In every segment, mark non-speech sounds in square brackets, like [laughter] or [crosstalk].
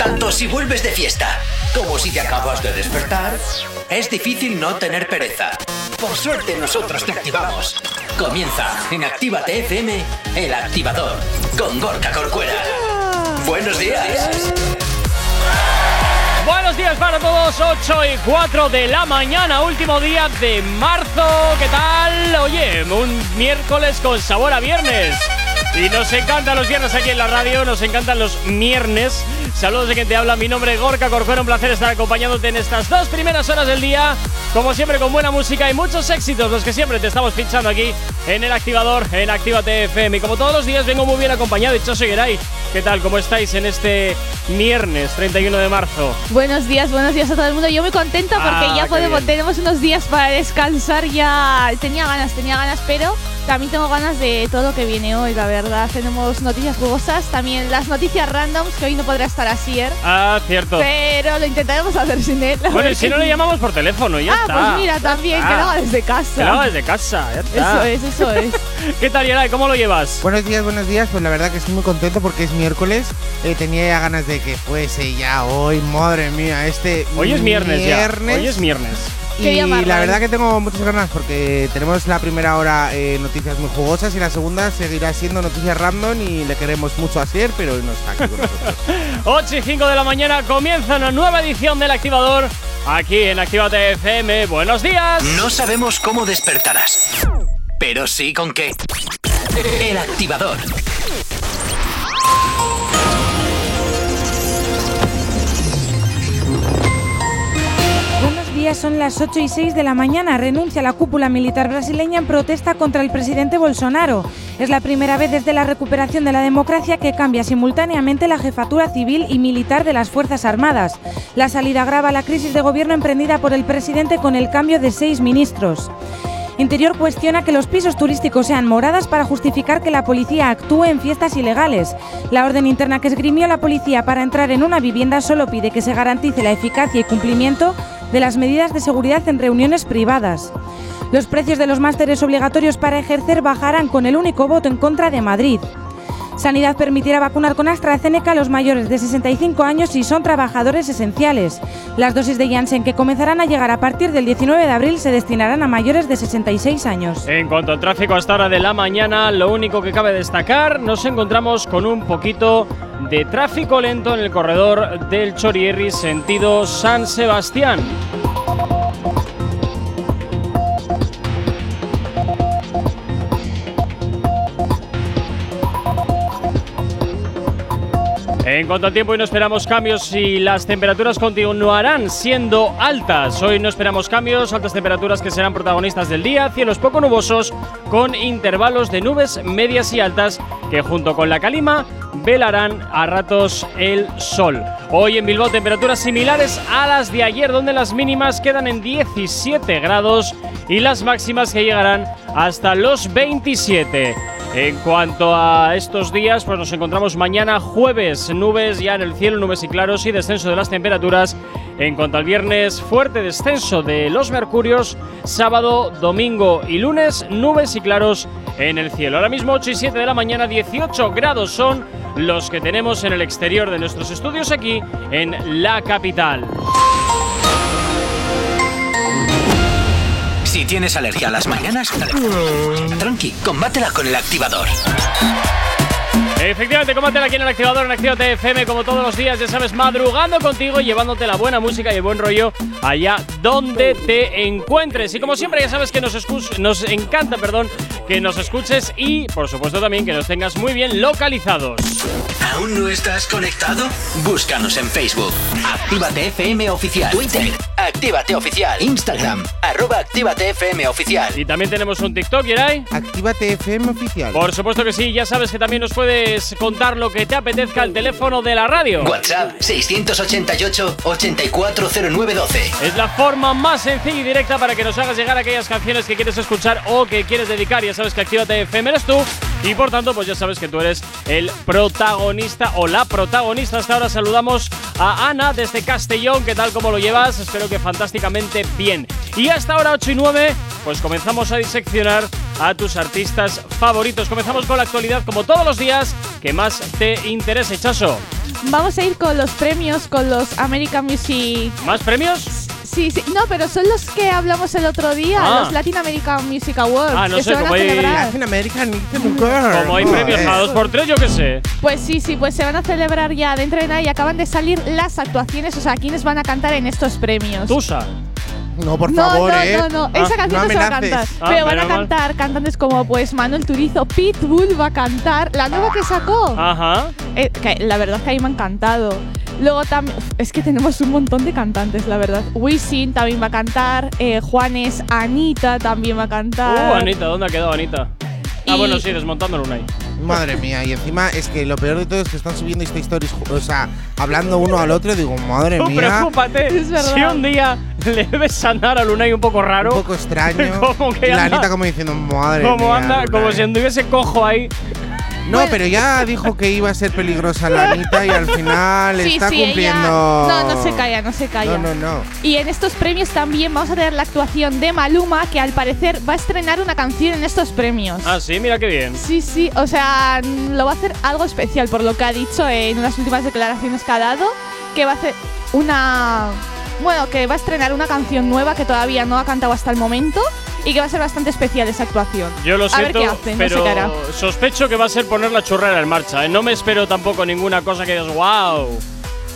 Tanto si vuelves de fiesta como si te acabas de despertar, es difícil no tener pereza. Por suerte nosotros te activamos. Comienza en Actívate FM, el activador, con Gorka Corcuera. Buenos días. Buenos días para todos, 8 y 4 de la mañana, último día de marzo. ¿Qué tal? Oye, un miércoles con sabor a viernes. Y nos encantan los viernes aquí en la radio, nos encantan los viernes. Saludos de quien te habla, mi nombre es Gorka Corcuera, un placer estar acompañándote en estas dos primeras horas del día. Como siempre, con buena música y muchos éxitos, los que siempre te estamos pinchando aquí en el activador, en Actívate FM. Y como todos los días, vengo muy bien acompañado. Dicho Geray, ¿qué tal? ¿Cómo estáis en este viernes 31 de marzo? Buenos días, buenos días a todo el mundo. Yo muy contenta porque Ah, ya podemos, bien. tenemos unos días para descansar. Ya tenía ganas, tenía ganas, pero también tengo ganas de todo lo que viene hoy, la verdad. Tenemos noticias jugosas, también las noticias randoms, que hoy no podrá estar Asier, Ah, cierto. pero lo intentaremos hacer sin él. [laughs] Bueno, y si no le llamamos por teléfono, ya Ah, está. pues mira, también, que lo haga desde casa. Que lo haga desde casa, ya Eso está. es, eso es. [laughs] ¿Qué tal, Yeray? ¿Cómo lo llevas? Buenos días, buenos días. Pues la verdad que estoy muy contento porque es miércoles. Eh, tenía ya ganas de que fuese ya hoy, madre mía, este Hoy es viernes, ya. Hoy es viernes. Qué Y la verdad que tengo muchas ganas porque tenemos la primera hora eh, noticias muy jugosas y la segunda seguirá siendo noticias random y le queremos mucho a Sier, pero hoy no está aquí con nosotros. [laughs] 8 y 5 de la mañana comienza una nueva edición del Activador aquí en Actívate FM. Buenos días. No sabemos cómo despertarás, pero sí con qué. El activador. Son las 8 y 6 de la mañana. Renuncia la cúpula militar brasileña en protesta contra el presidente Bolsonaro. Es la primera vez desde la recuperación de la democracia que cambia simultáneamente la jefatura civil y militar de las Fuerzas Armadas. La salida agrava la crisis de gobierno emprendida por el presidente con el cambio de seis ministros. Interior cuestiona que los pisos turísticos sean moradas para justificar que la policía actúe en fiestas ilegales. La orden interna que esgrimió la policía para entrar en una vivienda solo pide que se garantice la eficacia y cumplimiento de las medidas de seguridad en reuniones privadas. Los precios de los másteres obligatorios para ejercer bajarán con el único voto en contra de Madrid. Sanidad permitirá vacunar con AstraZeneca a los mayores de 65 años si son trabajadores esenciales. Las dosis de Janssen que comenzarán a llegar a partir del 19 de abril se destinarán a mayores de 66 años. En cuanto al tráfico hasta hora de la mañana, lo único que cabe destacar, nos encontramos con un poquito de tráfico lento en el corredor del Chorierri sentido San Sebastián. En cuanto al tiempo, hoy no esperamos cambios y las temperaturas continuarán siendo altas. Hoy no esperamos cambios, altas temperaturas que serán protagonistas del día, cielos poco nubosos con intervalos de nubes medias y altas que junto con la calima velarán a ratos el sol. Hoy en Bilbao temperaturas similares a las de ayer donde las mínimas quedan en 17 grados y las máximas que llegarán hasta los 27. En cuanto a estos días, pues nos encontramos mañana jueves, nubes ya en el cielo, nubes y claros y descenso de las temperaturas. En cuanto al viernes, fuerte descenso de los mercurios, sábado, domingo y lunes, nubes y claros en el cielo. Ahora mismo 8 y 7 de la mañana, 18 grados son los que tenemos en el exterior de nuestros estudios aquí en la capital. Si tienes alergia a las mañanas, tranqui, combátela con el activador. Efectivamente, combátela aquí en el activador en Actívate FM como todos los días, ya sabes, madrugando contigo, llevándote la buena música y el buen rollo allá donde te encuentres. Y como siempre, ya sabes que nos, nos encanta, perdón, que nos escuches y, por supuesto, también que nos tengas muy bien localizados. ¿Aún no estás conectado? Búscanos en Facebook. Actívate FM Oficial. Twitter. Actívate Oficial. Instagram. Arroba Actívate FM Oficial. Y también tenemos un TikTok, Yeray. Actívate FM oficial. Por supuesto que sí, ya sabes que también nos puedes contar lo que te apetezca al teléfono de la radio. WhatsApp 688-840912. Es la forma más sencilla y directa para que nos hagas llegar aquellas canciones que quieres escuchar o que quieres dedicar. Ya sabes que Actívate FM eres tú y por tanto, pues ya sabes que tú eres el protagonista o la protagonista. Hasta ahora saludamos a Ana desde Castellón. ¿Qué tal? ¿Cómo lo llevas? Espero que fantásticamente bien. Y hasta ahora 8 y 9, pues comenzamos a diseccionar a tus artistas favoritos. Comenzamos con la actualidad como todos los días que más te interese, Chaso. Vamos a ir con los premios, con los American Music. ¿Más premios? Sí, sí, no, pero son los que hablamos el otro día, Ah. los Latin American Music Awards. Ah, no que sé, se van como a hay- celebrar. Latin American. Como hay premios cada dos por tres, yo qué sé. Pues sí, sí, pues se van a celebrar ya dentro de nada y acaban de salir las actuaciones, o sea, quiénes van a cantar en estos premios. Tusa. No, por no, favor, no, eh. no, no, Ah, esa canción no no, se va a amenaces. cantar. Ah, pero van a menos mal. cantar cantantes como pues Manuel Turizo, Pitbull va a cantar, la nueva que sacó. Ajá. Eh, que la verdad es que a mí me ha encantado. Luego también, es que tenemos un montón de cantantes, la verdad. Wisin también va a cantar, eh, Juanes, Anita también va a cantar. Uh, Anita, ¿dónde ha quedado Anita? Ah, bueno, sí, desmontándolo una ahí. Madre mía, y encima es que lo peor de todo es que están subiendo esta stories, o sea, hablando uno al otro, digo, madre [laughs] Tú mía, preocúpate. Es verdad. Si un día le ves sanar a Lunay un poco raro, un poco extraño. [laughs] Como que y la anda- Anita como diciendo, madre como mía. anda, como Luna, si eh". anduviese cojo ahí. No, pero ya dijo que iba a ser peligrosa la [laughs] Anita y al final sí, está sí, ella- cumpliendo. No, no se calla, no se calla. No, no, no. Y en estos premios también vamos a tener la actuación de Maluma, que al parecer va a estrenar una canción en estos premios. Ah, sí, mira qué bien. Sí, sí, o sea, lo va a hacer algo especial por lo que ha dicho en unas últimas declaraciones que ha dado, que va a hacer una... Bueno, que va a estrenar una canción nueva que todavía no ha cantado hasta el momento y que va a ser bastante especial esa actuación. Yo lo A ver qué hacen, no sé pero qué hará. sospecho que va a ser poner la churrera en marcha. ¿eh? No me espero tampoco ninguna cosa que digas, wow.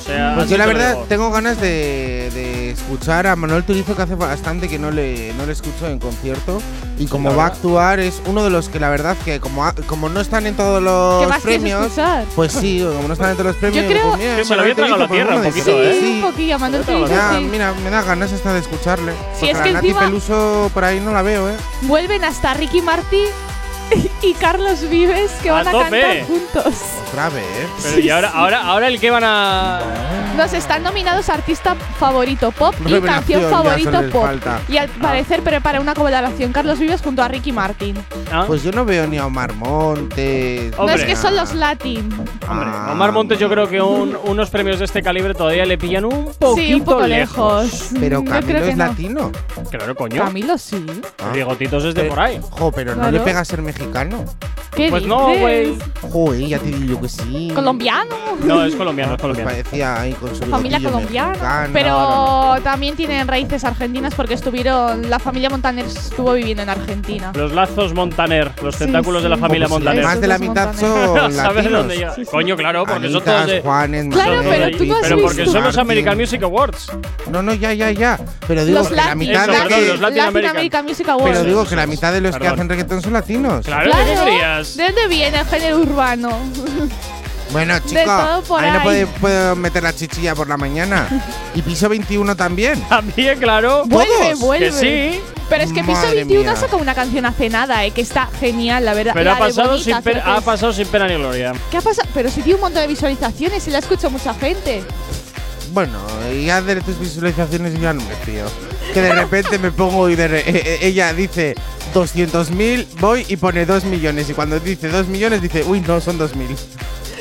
Sea, Pues yo la verdad tengo ganas de, de escuchar a Manuel Turizo que hace bastante que no le, no le escucho en concierto y como va a actuar es uno de los que la verdad que como, como no están en todos ¿Qué los más quieres premios escuchar? pues sí como no están en todos los premios Yo creo- pues mira, Que se lo había tragado la tierra pues un poquito, de- ¿eh? Sí, un poquillo, Manuel Turizo, Ya, sí. mira, me da ganas hasta de escucharle. Porque es que la Nati Peluso por ahí no la veo, ¿eh? Vuelven hasta Ricky Martin y Carlos Vives que A van a, tope. cantar juntos. Otra vez. Pero y ahora, ahora, ahora el que van a. Nos están nominados artista favorito pop y canción favorito pop. falta. Y al parecer prepara una colaboración Carlos Vives junto a Ricky Martin. ¿Ah? Pues yo no veo ni a Omar Montes. No Hombre. es que son los Latin. Hombre, Ah, Omar Montes, yo creo que un- unos premios de este calibre todavía le pillan un poquito sí, un poco lejos. lejos. Pero Camilo creo que es no. latino. Claro, coño. Camilo sí. Ah. Bigotitos es de Eh, por ahí. Jo, pero no le pega a ser mexicano. No. ¿Qué Pues no, dices? güey. Joder, ya te digo yo que sí. Colombiano. No, es colombiano, es Pues colombiano. parecía ahí con su Familia colombiana. mexicano. Pero también tienen raíces argentinas porque estuvieron. La familia Montaner estuvo viviendo en Argentina. Los lazos Montaner, los Sí, tentáculos de sí. la familia Pues sí, Montaner. Más de la mitad son [laughs] latinos. dónde. Coño, claro, porque son Anitas, todos de. Juanes, Claro, son pero de- tú no has pero porque visto. son los. American Music Awards. No, no, ya, ya, ya. Pero digo los que la mitad Eso, de perdón, los Latin American. American Music Awards. Pero digo que la mitad de los que hacen reggaetón son latinos. Claro, Claro. ¿qué querías? ¿De dónde viene el género urbano? Bueno, [laughs] chico, todo por ahí no ahí. puede, puedo meter la chichilla por la mañana. y piso 21 también. [laughs] También, claro. vuelve, vuelve. Que sí. Pero es que Piso Madre 21 mía. ha sacado una canción hace nada, eh, que está genial, la verdad. Pero La ha pasado, Bonita, sin que ha pasado sin pena ni gloria. ¿Qué ha pasado? Pero si tiene un montón de visualizaciones y la escucha mucha gente. Bueno, ya de tus visualizaciones ya no me fío. Que de repente me pongo y de re- eh, eh, ella dice 200.000, voy y pone 2 millones. Y cuando dice 2 millones dice, uy, no, son 2.000.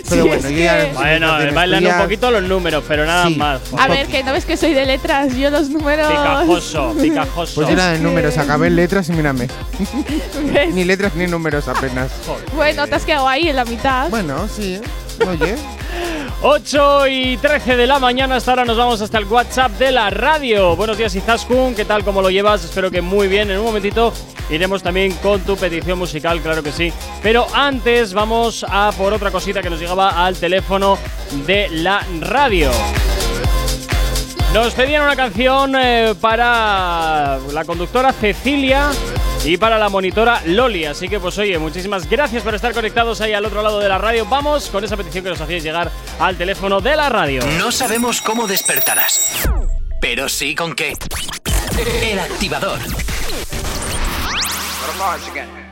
Pero Sí, bueno, es yo ya Bueno, bailan un poquito los números, pero nada Sí. más. A ver, que no ves que soy de letras, yo los números. Picajoso, [laughs] picajoso. Pues era de números, acabé en letras y mírame. ¿Ves? Ni letras ni números apenas. Bueno, te has quedado ahí en la mitad. Bueno, sí. Oye, 8 y 13 de la mañana, hasta ahora nos vamos hasta el WhatsApp de la radio. Buenos días, Izaskun, ¿qué tal? ¿Cómo lo llevas? Espero que muy bien. En un momentito iremos también con tu petición musical, claro que sí. Pero antes vamos a por otra cosita que nos llegaba al teléfono de la radio. Nos pedían una canción eh, para la conductora Cecilia y para la monitora Loli. Así que, pues oye, muchísimas gracias por estar conectados ahí al otro lado de la radio. Vamos con esa petición que nos hacíais llegar al teléfono de la radio. No sabemos cómo despertarás, pero sí con qué. El activador.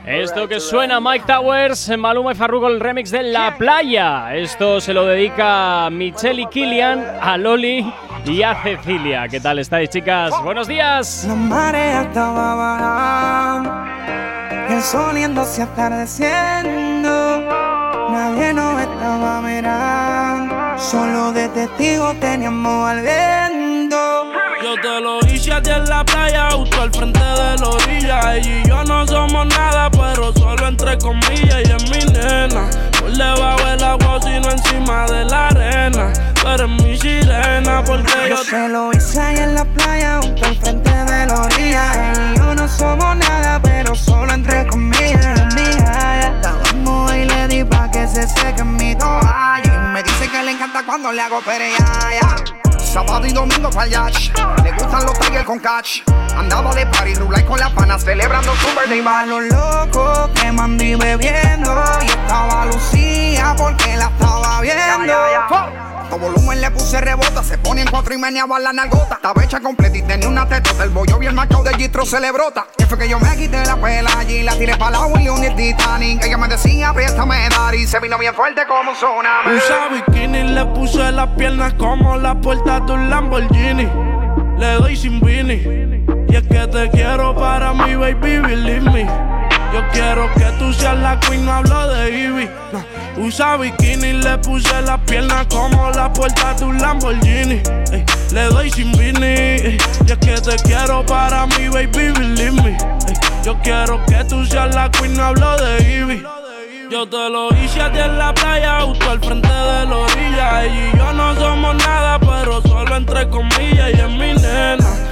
Esto que suena Mike Towers, Maluma y Farruko, el remix de La Playa. Esto se lo dedica a Michelle y Killian, a Loli y a Cecilia. ¿Qué tal estáis, chicas? Buenos días. La marea estaba bajando, el sol yéndose atardeciendo. Nadie nos estaba mirando, solo de testigo teníamos al viento. Yo te lo ti en la playa, justo al frente de la orilla. Ella y yo no somos nada, pero solo entre comillas. Y es mi nena, por debajo del agua, sino encima de la arena. Pero es mi sirena, porque yo, yo te lo hice ahí en la playa, justo al frente de la orilla. Ella y yo no somos nada, pero solo entre comillas. Mía, la y le di pa' que se seque mi toalla. Y me dice que le encanta cuando le hago pereaya. Sábado y domingo yacht. Le gustan los tigers con catch. Andaba de party, rulay con las panas, celebrando su birthday bash. los locos que mandí bebiendo. Y estaba Lucía porque la estaba viendo volumen le puse rebota. Se pone en cuatro y meneaba la nalgota. Estaba hecha completa y tenía una tetota. El bollo bien marcado de Gistro se le brota. Que fue que yo me quité la pela allí. La tiré para la William y el Titanic. Ella me decía, préstame dar. Y se vino bien fuerte como un tsunami. Usa bikini, le puse las piernas como la puerta de un Lamborghini. Le doy sin vini. Y es que te quiero para mi baby, believe me. Yo quiero que la queen, no hablo de Ivy. Usa bikini, le puse las piernas como la puerta de un Lamborghini. le doy sin vini. Y es que te quiero para mi baby, believe me. yo quiero que tú seas la queen, no hablo de Ivy. Yo te lo hice a ti en la playa, justo al frente de la orilla. Ella y yo no somos nada, pero solo entre comillas. Y es mi nena.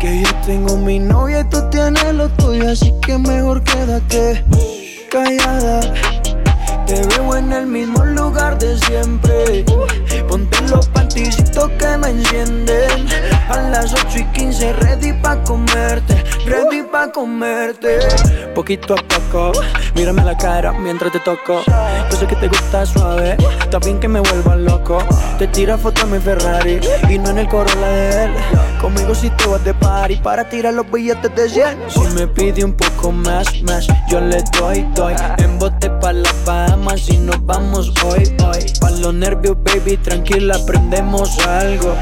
Que yo tengo mi novia y tú tienes lo tuyo, así que mejor quédate callada. Te veo en el mismo lugar de siempre. Ponte los panticitos que me encienden. A las 8 y 15, ready pa' comerte. Ready pa' comerte. Poquito a poco, mírame la cara mientras te toco. Yo sé que te gusta suave, está bien que me vuelva loco. Te tira foto en mi Ferrari y no en el Corolla de él. Conmigo si te vas de party para tirar los billetes de 100. Si me pide un poco más, más, yo le doy, doy. En bote pa' la fama si nos vamos hoy, hoy. Pa' los nervios, baby, tranquila, aprendemos algo.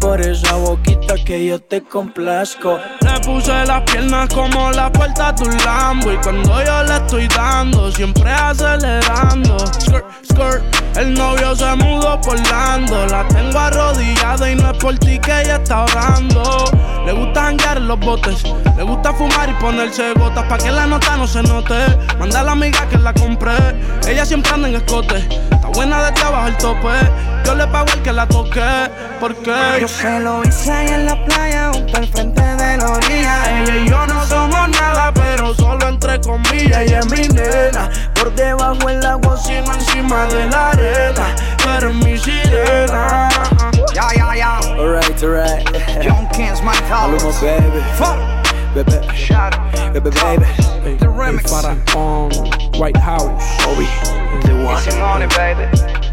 Por esa boquita que yo te complazco. Le puse las piernas como la puerta de un Lambo. Y cuando yo le estoy dando, siempre acelerando. Skirt, skirt, el novio se mudó por Lando. La tengo arrodillada y no es por ti que ella está orando. Le gusta hangar los botes, le gusta fumar y ponerse gotas pa' que la nota no se note. Manda a la amiga que la compré. Ella siempre anda en escote. Está buena de abajo el tope. Yo le pago el que la toque. Porque yo se lo hice ahí en la playa, junto al frente de la orilla. Ella y yo no somos nada, pero solo entre comillas. Ella es mi nena. Por debajo el agua, sino encima de la arena. Pero es mi sirena. Ya, ya, ya. Alright, alright. John Kings, my house. baby. Fuck. Bebe, bebe, baby. The remix. Para on White House, Obi. The one. baby.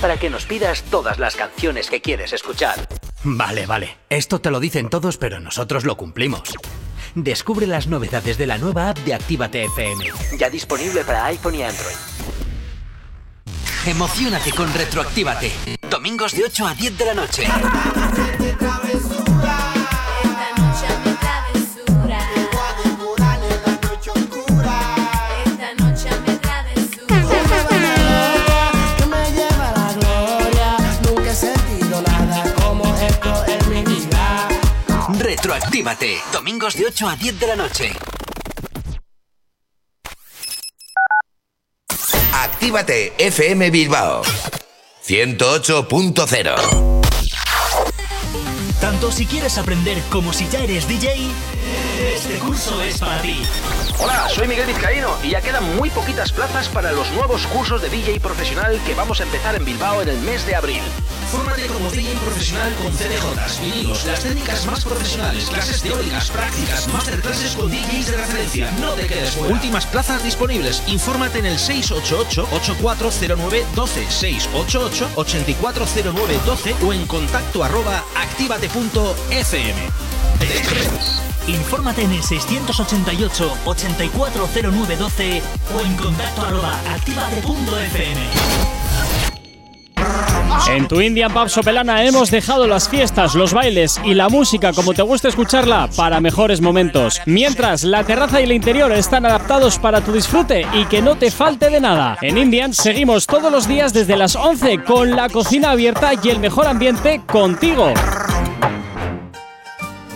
Para que nos pidas todas las canciones que quieres escuchar. Vale, vale. Esto te lo dicen todos, pero nosotros lo cumplimos. Descubre las novedades de la nueva app de Actívate FM. Ya disponible para iPhone y Android. Emocionate con Retroactívate. Domingos de 8 a 10 de la noche. Retroactívate. Domingos de 8 a 10 de la noche. Actívate FM Bilbao 108.0 Tanto si quieres aprender como si ya eres DJ, este curso es para ti. Hola, soy Miguel Vizcaíno y ya quedan muy poquitas plazas para los nuevos cursos de DJ profesional que vamos a empezar en Bilbao en el mes de abril. Fórmate como DJ profesional con CDJs, vinilos, las técnicas más profesionales, clases teóricas, prácticas, masterclasses con DJs de referencia. No te quedes fuera. Últimas plazas disponibles. Infórmate en el 688-8409-12, 688-8409-12 o en contacto arroba activate.fm. Infórmate en el 688 840912 o en contacto arroba. En tu Indian Pub Sopelana hemos dejado las fiestas, los bailes y la música como te gusta escucharla para mejores momentos. Mientras la terraza y el interior están adaptados para tu disfrute y que no te falte de nada. En Indian seguimos todos los días desde las 11 con la cocina abierta y el mejor ambiente contigo.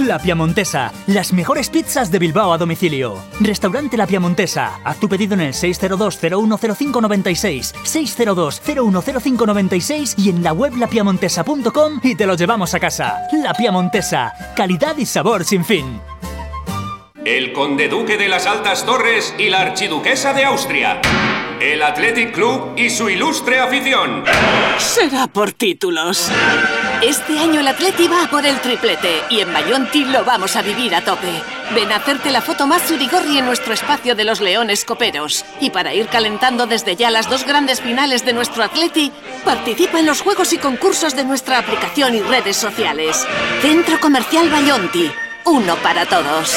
La Piamontesa, las mejores pizzas de Bilbao a domicilio. Restaurante La Piamontesa. Haz tu pedido en el 602-010596, 602-010596 y en la web lapiamontesa.com y te lo llevamos a casa. La Piamontesa, calidad y sabor sin fin. El conde duque de las altas torres y la archiduquesa de Austria. El Athletic Club y su ilustre afición. Será por títulos. Este año el Atleti va por el triplete y en Bayonti lo vamos a vivir a tope. Ven a hacerte la foto más surigorri en nuestro espacio de los Leones Coperos. Y para ir calentando desde ya las dos grandes finales de nuestro Atleti, participa en los juegos y concursos de nuestra aplicación y redes sociales. Centro Comercial Bayonti. Uno para todos.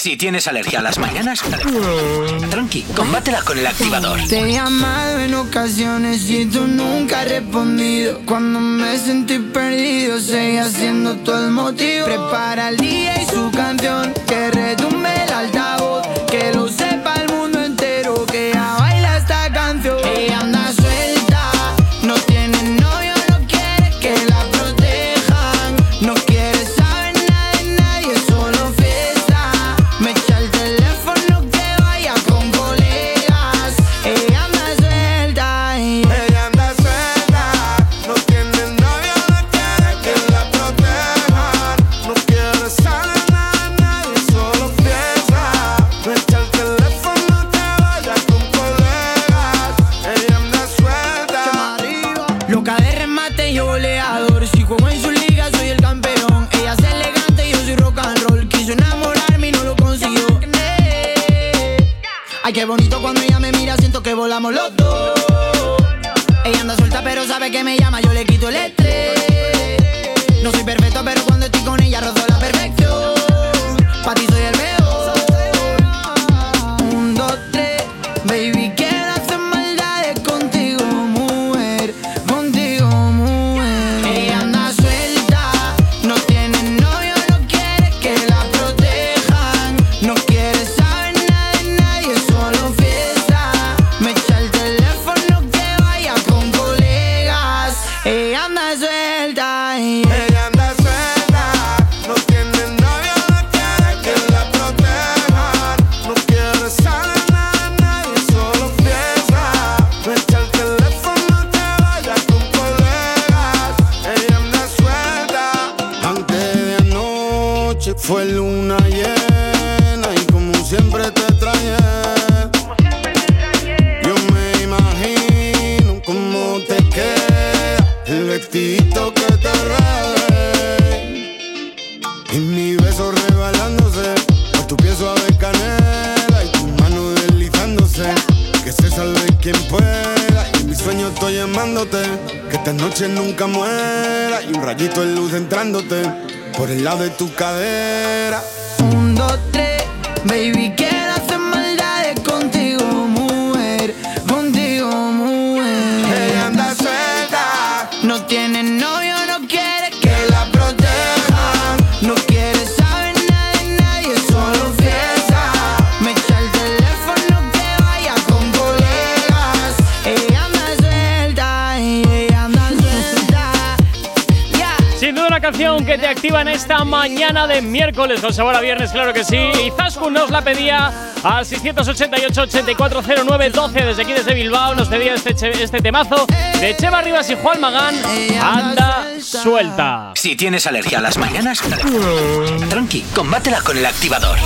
Si tienes alergia a las mañanas, tranqui, combátela con el activador. Te he llamado en ocasiones y tú nunca has respondido. Cuando me sentí perdido, seguí haciendo todo el motivo. Prepara el día y su canción, que retumbe qué bonito cuando ella me mira, siento que volamos los dos. Ella anda suelta, pero sabe que me llama, yo le quito el estrés. No soy perfecto, pero cuando estoy con ella rozo la perfección. Pa' ti soy el miércoles con sabor a viernes, claro que sí. Y Zasku nos la pedía al 688-8409-12 desde aquí desde Bilbao. Nos pedía este, este temazo de Cheva Rivas y Juan Magán. Anda suelta. Si tienes alergia a las mañanas, tranqui, combátela con el activador.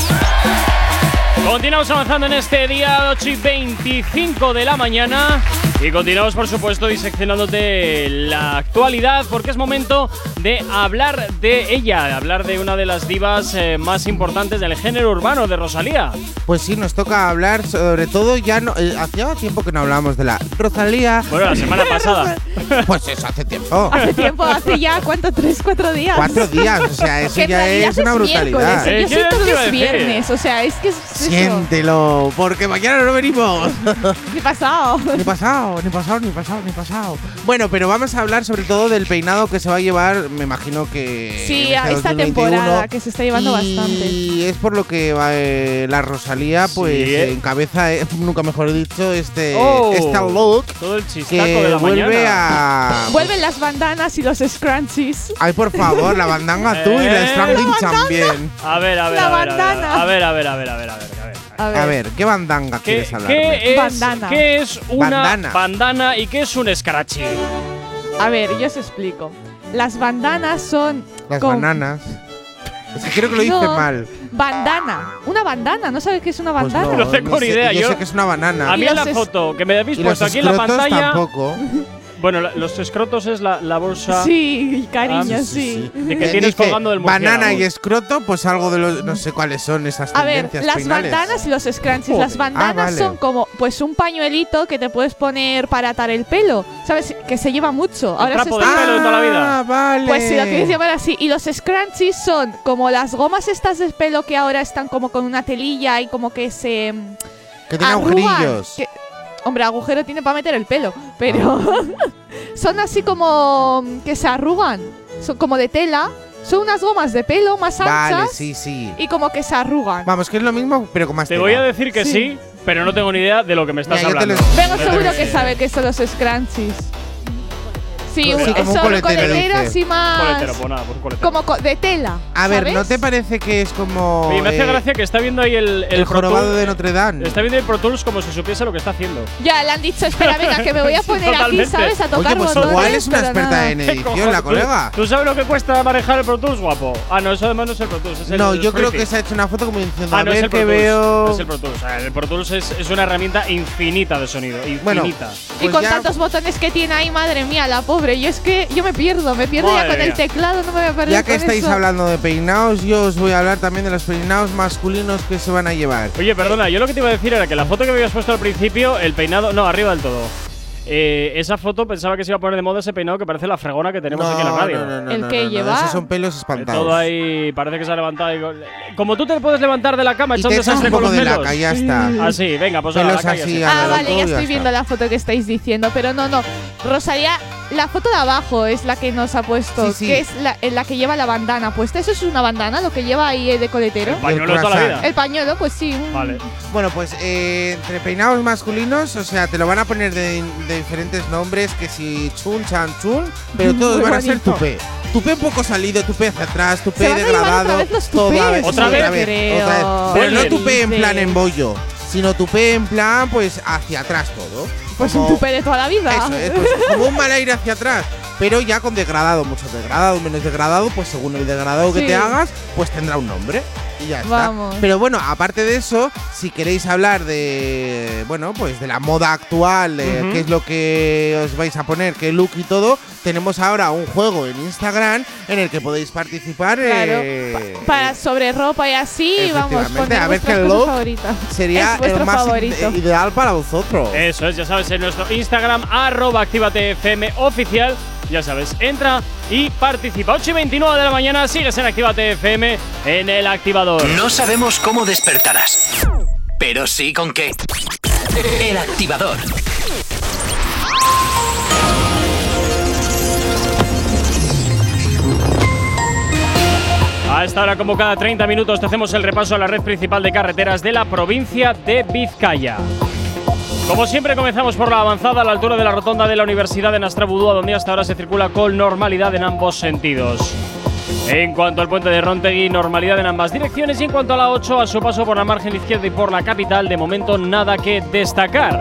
Continuamos avanzando en este día 8 y 25 de la mañana y continuamos por supuesto diseccionándote la actualidad porque es momento de hablar de ella, de hablar de una de las divas eh, más importantes del género urbano, de Rosalía. Pues sí, nos toca hablar sobre todo ya no. eh, hacía tiempo que no hablábamos de la Rosalía. Bueno, la semana [laughs] pasada. [laughs] Pues eso, hace tiempo. Hace tiempo, hace ya, ¿cuánto? ¿Tres, cuatro días? Cuatro días, o sea, eso ya es una brutalidad. miércoles, Eh, Yo ¿qué siento que es viernes, o sea, es que es eso. Siéntelo, porque mañana no venimos. ¿Qué [laughs] pasado? Ni pasado, ni pasado, ni pasado, ni pasado. Bueno, pero vamos a hablar sobre todo del peinado que se va a llevar, me imagino que. Sí, a este esta 2021. temporada que se está llevando y bastante. es por lo que va, eh, la Rosalía, pues, ¿eh? encabeza, eh, nunca mejor dicho, este, Oh, este look Todo el chistaco que de la vuelve mañana. a. Vuelven las bandanas y los scrunchies. Ay, por favor, la bandanga azul y la Eh. strangling La bandana. también. A ver, a ver, La a ver, a ver, bandana. a ver, a ver, a ver, a ver, a ver, a ver. A ver. A ver, ¿qué bandanga ¿Qué, quieres hablarme? qué es, Bandana. qué es una Bandana. bandana y qué es un scratchy? A ver, yo os explico. Las bandanas son. Las con- bananas. Es que creo que lo hice No. mal. Bandana. Una bandana. ¿No sabes qué es una Pues bandana? No tengo ni sé, idea, Yo, yo- sé que es una banana. A mí en la foto que me habéis puesto aquí en la pantalla. tampoco. [laughs] Bueno, la- los escrotos es la, la bolsa Sí, cariño, Ah, sí. de que tienes dice colgando del Banana y escroto, pues algo de los. No sé cuáles son esas A ver, las bandanas y los scrunchies. Las bandanas Ah, vale. son como pues un pañuelito que te puedes poner para atar el pelo. ¿Sabes? Que se lleva mucho. Ahora se está- pelo de toda la vida. Ah, vale. Pues si lo quieres llamar así. Y los scrunchies son como las gomas estas de pelo que ahora están como con una telilla y como que se. Que tiene arrugan. agujerillos. Que- hombre, agujero tiene para meter el pelo. Pero. [laughs] son así como. que se arrugan. Son como de tela. Son unas gomas de pelo más anchas. Vale, sí, sí. Y como que se arrugan. Vamos, que es lo mismo, pero con más Te tela. voy a decir que sí, Sí. pero no tengo ni idea de lo que me estás Mira, yo te hablando. lo- Vengo seguro que sabe que son los scrunchies. Sí, Sí, un- como un son coletero, así más. Coletero, pues nada, pues coletero. Como co- de tela. A ver. ¿no te parece que es como. Me hace eh, gracia que está viendo ahí el, el, jorobado Tools- de Notre Dame? Está viendo el Pro Tools como si supiese lo que está haciendo. Ya le han dicho, espera, venga, que me voy a [laughs] Sí, poner aquí. ¿sabes? A tocar Oye, pues botones. igual es una experta nada. en ¿Qué edición, la ¿Tú- colega. ¿Tú, sabes lo que cuesta manejar el Pro Tools, guapo? Ah, no, eso además no es el Pro Tools, es el No, yo creo que se ha hecho una foto como diciendo, Ah, a no ver el Pro que Tools, veo. Es el Pro Tools. El Pro Tools es, es una herramienta infinita de sonido. Bueno, Infinita. Y Pues con tantos botones que tiene ahí, madre mía, la pobre. Yo es que yo me pierdo, me pierdo Madre ya con el teclado, no me voy a perder Ya que con estáis eso. hablando de peinados, yo os voy a hablar también de los peinados masculinos que se van a llevar. Oye, perdona, yo lo que te iba a decir era que la foto que me habías puesto al principio, el peinado. No, arriba del todo. Eh, esa foto pensaba que se iba a poner de moda ese peinado que parece la fregona que tenemos aquí en la radio. no, no, no, El no, que no, no, lleva- Esos son pelos espantados. Todo ahí parece que se ha levantado. y con- Como tú te puedes levantar de la cama Y echando te echas desastre un con poco los de pelos. laca, ya está. Así, venga, pues ahora la Pelos calle así, así. a Ah, vale, ya ya estoy está. viendo la foto que estáis diciendo, pero no, no. Rosalía, la foto de abajo es la que nos ha puesto, Sí, sí. que es la, en la que lleva la bandana puesta. ¿Eso es una bandana, lo que lleva ahí eh, de coletero? El pañuelo toda la vida. El pañuelo, pues sí. Vale. Bueno, pues eh, entre peinados masculinos, o sea, te lo van a poner de, de diferentes nombres, que si chun, chan, chun, pero todos Muy van a ser tupé. Tupé un poco salido, tupé hacia atrás, tupé degradado. otra vez los toda tupés. vez, ¿Otra sí, vez? otra vez, Creo. otra vez. Pero no tupé en plan Dice. en bollo, sino tupé en plan, pues hacia atrás todo. Pues Como- un tupé de toda la vida. Eso es, pues, como un mal aire hacia atrás, pero ya con degradado, mucho degradado, menos degradado, pues según el degradado que te hagas, pues tendrá un nombre. Y ya está. Vamos. Pero bueno, aparte de eso, si queréis hablar de, bueno, pues de la moda actual, qué es lo que os vais a poner, qué look y todo, tenemos ahora un juego en Instagram en el que podéis participar. Claro, eh, Para sobre ropa y así, vamos, a ver qué look sería el más favorito. ide- ideal para vosotros. Eso es, ya sabes, en nuestro Instagram, arroba actívatefm oficial, ya sabes, entra y participa. 8 y 29 de la mañana, sigues en Actívate FM en el activador. No sabemos cómo despertarás, pero sí con qué. El activador. A esta hora, como cada 30 minutos, te hacemos el repaso a la red principal de carreteras de la provincia de Vizcaya. Como siempre, comenzamos por la avanzada a la altura de la rotonda de la Universidad de Nastrabudúa, donde hasta ahora se circula con normalidad en ambos sentidos. En cuanto al puente de Rontegui, normalidad en ambas direcciones. Y en cuanto a la 8, a su paso por la margen izquierda y por la capital, de momento nada que destacar.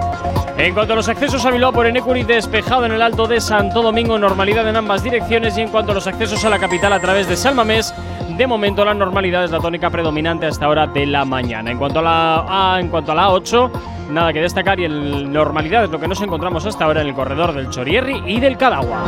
En cuanto a los accesos a Bilbao por Enecuri, despejado en el Alto de Santo Domingo, normalidad en ambas direcciones. Y en cuanto a los accesos a la capital a través de Salmamés, de momento la normalidad es la tónica predominante hasta hora de la mañana. En cuanto a la, en cuanto a la 8, nada que destacar y en normalidad es lo que nos encontramos hasta ahora en el corredor del Chorierri y del Cadagua.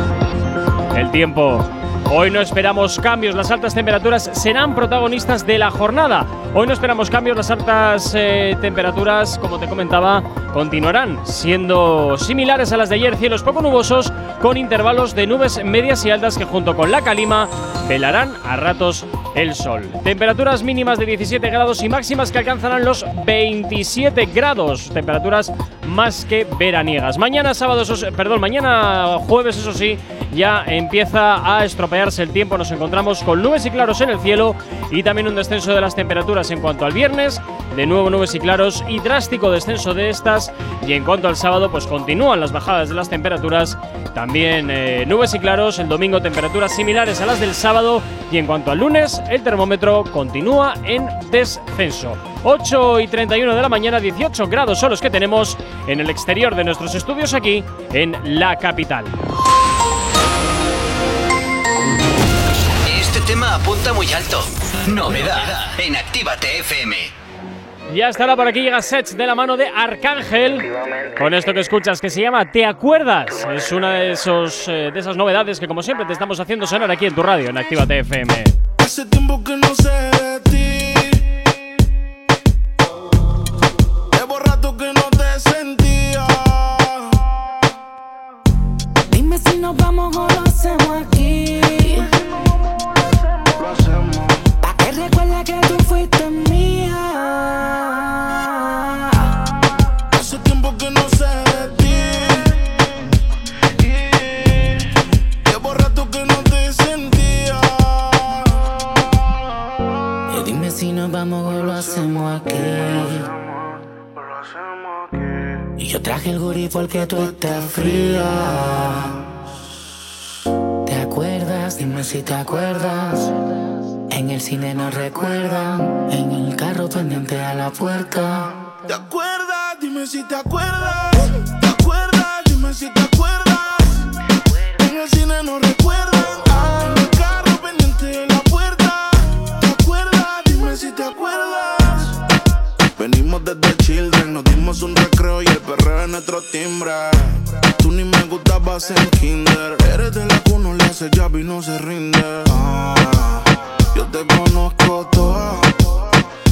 El tiempo. Hoy no esperamos cambios, las altas temperaturas serán protagonistas de la jornada. Hoy no esperamos cambios, las altas eh, temperaturas, como te comentaba, continuarán siendo similares a las de ayer, cielos poco nubosos con intervalos de nubes medias y altas que junto con la calima velarán a ratos el sol. Temperaturas mínimas de 17 grados y máximas que alcanzarán los 27 grados, temperaturas más que veraniegas. Mañana sábado, perdón, mañana jueves, eso sí, ya empieza a el tiempo. Nos encontramos con nubes y claros en el cielo y también un descenso de las temperaturas en cuanto al viernes. De nuevo nubes y claros y drástico descenso de estas. Y en cuanto al sábado, pues continúan las bajadas de las temperaturas. También eh, nubes y claros. El domingo temperaturas similares a las del sábado. Y en cuanto al lunes, el termómetro continúa en descenso. 8 y 31 de la mañana, 18 grados son los que tenemos en el exterior de nuestros estudios aquí en la capital. Tema apunta muy alto. Novedad en Actívate FM. Ya estará por aquí, llega Sets de la mano de Arcángel. Con esto que escuchas, que se llama ¿Te acuerdas? Es una de, esos, eh, de esas novedades que, como siempre, te estamos haciendo sonar aquí en tu radio, en Actívate FM. Hace tiempo que no sé de ti. Llevo rato que no te sentía. Dime si nos vamos o que recuerde que tú fuiste mía. Hace tiempo que no sé de ti. Llevo rato que no te sentía. Y dime si nos vamos o lo hacemos aquí. Y yo traje el gurí porque tú estás fría. ¿Te acuerdas? Dime si te acuerdas. En el cine nos recuerdan. En el carro pendiente a la puerta. ¿Te acuerdas? Dime si te acuerdas. ¿Te acuerdas? Dime si te acuerdas. En el cine nos recuerdan. En el carro pendiente de la puerta. ¿Te acuerdas? Dime si te acuerdas. Venimos desde Children, nos dimos un recreo y el perreo es nuestro timbre. Tú ni me gustabas en kinder. Eres de la uno le hace jab y no se rinde. Ah, yo te conozco toda.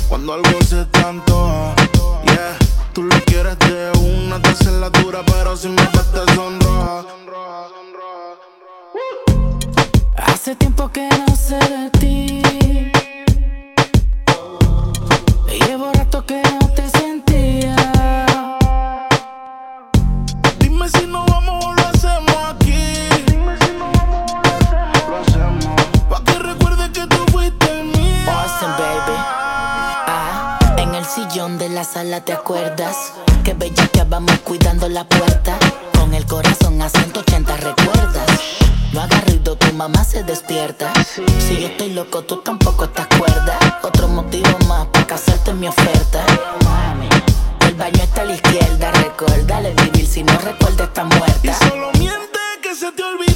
Cuando algo se tanto, yeah. Tú lo quieres de una, te haces la dura, pero si me ves te sonroja. Hace tiempo que no sé de ti. Llevo rato que no te sentía. Dime si nos sillón de la sala te acuerdas que bella que vamos cuidando la puerta. Con el corazón a 180 recuerdas. No hagas ruido, tu mamá se despierta. Si yo estoy loco, tú tampoco estás cuerda. Otro motivo más para casarte mi oferta. El baño está a la izquierda, recuérdale vivir si no recuerda está muerta. Y solo miente que se te olvidó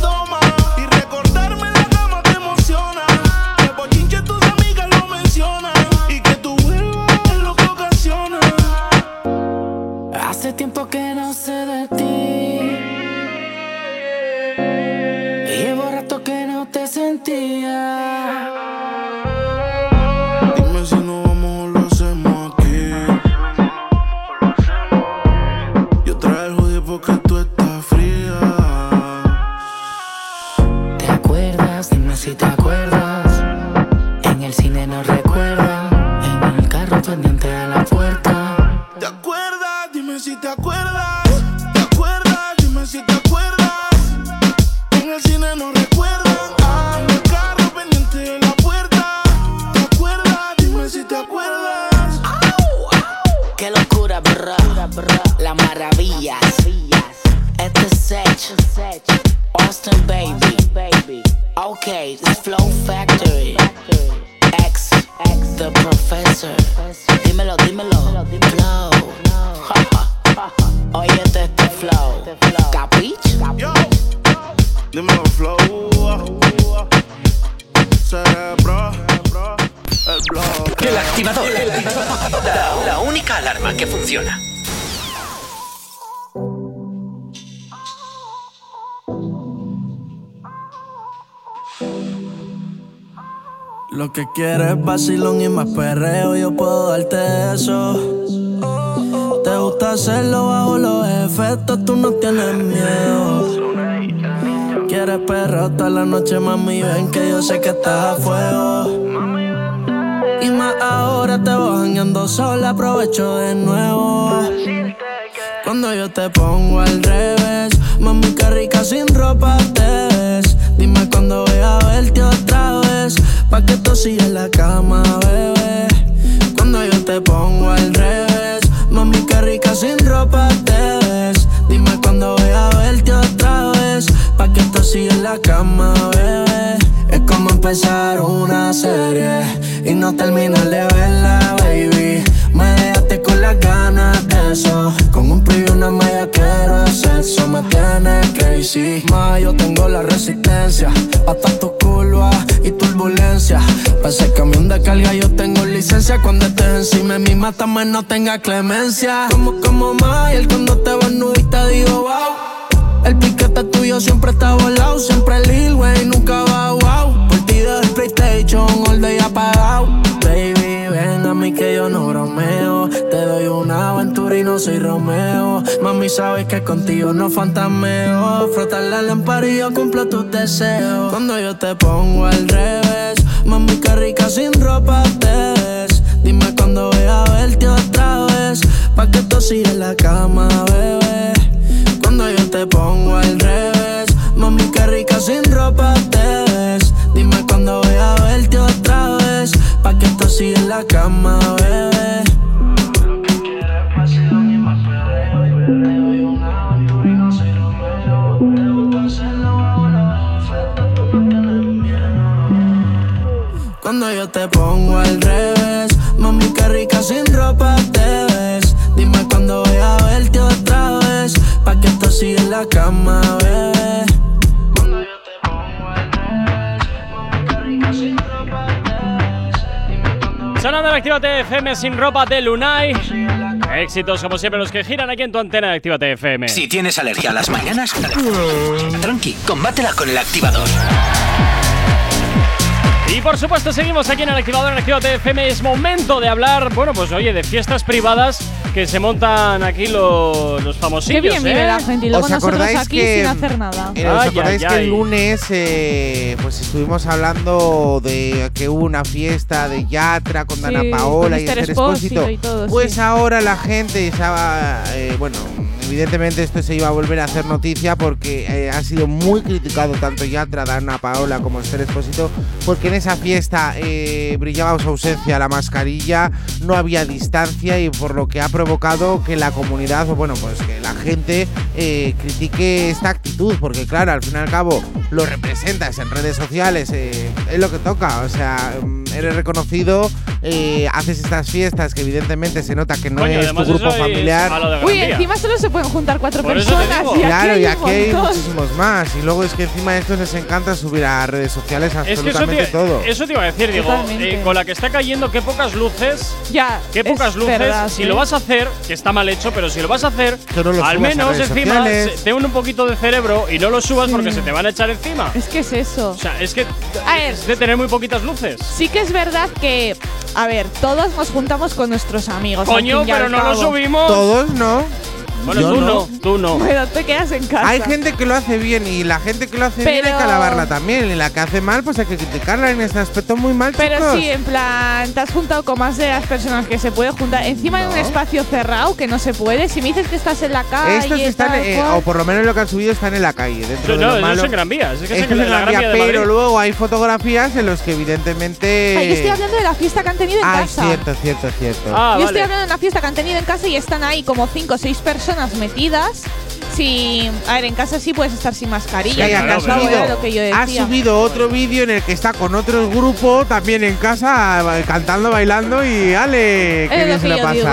quieres es vacilón y más perreo, yo puedo darte eso. Te gusta hacerlo bajo los efectos, tú no tienes miedo. Quieres perro toda la noche, mami, ven que yo sé que estás a fuego. Y más ahora te voy bañando sola, aprovecho de nuevo. Cuando yo te pongo al revés, mami, qué rica sin ropa te ves. Dime cuando voy a verte otra vez, pa' que tú sigas en la cama, bebé. Cuando yo te pongo al revés, mami, qué rica sin ropa te ves. Dime cuando voy a verte otra vez, pa' que tú sigas en la cama, bebé. Es como empezar una serie y no terminar de verla, baby. Me con las ganas de eso. Con un preview una malla quiero sexo. Me tienes crazy. Ma, yo tengo la resistencia. Hasta tu curva y turbulencia. Pa' ese camión de carga yo tengo licencia. Cuando estés encima de mí, mátame, no tenga clemencia. Como, como Mayer cuando te vas y te digo wow. El piquete tuyo siempre está volado. Siempre Lil Wayne, nunca va wow. Por ti del PlayStation, all day apagado. Mí que yo no bromeo. Te doy una aventura y no soy Romeo. Mami, sabes que contigo no fantameo. Frotar la lámpara y yo cumplo tus deseos. Cuando yo te pongo al revés, mami, qué rica sin ropa te ves. Dime cuando voy a verte otra vez. Pa' que tú sigas en la cama, bebé. Cuando yo te pongo al revés, mami, qué rica sin ropa te ves. Dime cuando voy a verte otra vez, pa' que tú sigas en la cama, bebé. Cuando yo te pongo al revés, mami, qué rica sin ropa te ves. Dime cuando voy a verte otra vez, pa' que tú sigas en la cama, Actívate FM sin ropa de Lunay. Éxitos como siempre los que giran aquí en tu antena de Actívate FM. Si tienes alergia a las mañanas, tranqui, combátela con el activador. Y por supuesto seguimos aquí en el activador en Actívate FM. Es momento de hablar, bueno, pues oye, de fiestas privadas que se montan aquí los, los famosillos. Qué bien vive ¿eh? la gente y luego ¿Os nosotros acordáis aquí que- sin hacer nada. Eh, ¿Os Ay, acordáis ay, que ay. el lunes eh, pues estuvimos hablando de que hubo una fiesta de Yatra con Dana Paola con y Esther Expósito? y todo, pues sí. ahora la gente estaba, eh, bueno, evidentemente esto se iba a volver a hacer noticia porque eh, ha sido muy criticado tanto Yatra, Dana Paola como Esther Expósito porque en esa fiesta eh, brillaba su ausencia la mascarilla, no había distancia y por lo que ha provocado que la comunidad, o bueno, pues que la gente eh, critique esta actitud, porque claro, al fin y al cabo lo representas en redes sociales, eh, es lo que toca, o sea, mm, eres reconocido, eh, haces estas fiestas que evidentemente se nota que no Coño, es tu grupo familiar. Uy, encima solo se pueden juntar cuatro Por personas. Y Claro, y aquí hay muchísimos más. Y luego es que encima de esto les encanta subir a redes sociales Es que eso absolutamente te, todo. eso te iba a decir, digo, eh, con la que está cayendo, qué pocas luces, Ya, qué pocas es luces. verdad, si lo vas a hacer, que está mal hecho, pero si lo vas a hacer, Que no lo al menos encima ten un poquito de cerebro y no lo subas porque se te van a echar encima. Es que es eso. O sea, es que A ver. es de tener muy poquitas luces. Sí que es verdad que, a ver, todos nos juntamos con nuestros amigos. Coño, pero no lo subimos. Todos, ¿no? Bueno, Yo tú no. no, tú no. Bueno, te quedas en casa. Hay gente que lo hace bien y la gente que lo hace bien hay que alabarla también. Y la que hace mal, pues hay que criticarla en este aspecto muy mal, Pero chicos. sí, en plan, te has juntado con más de las personas que se puede juntar. Encima en un espacio cerrado que no se puede. Si me dices que estás en la calle. Estos están, tal eh, cual- o por lo menos lo que han subido están en la calle. Dentro No, de lo no, malo. es en Gran Vía. Es que es Esto en es en la Gran Gran Vía, de pero Madrid. luego hay fotografías en los que evidentemente. Ah, yo estoy hablando de la fiesta que han tenido en Ah, casa. cierto, cierto, cierto. Ah, yo vale. estoy hablando de una fiesta que han tenido en casa y están ahí como cinco o seis personas metidas. Sin, a ver, en casa sí puedes estar sin mascarilla. Que que ha subido, de lo que yo ha subido otro vídeo en el que está con otro grupo también en casa cantando, bailando y ale, Es qué lo que digo.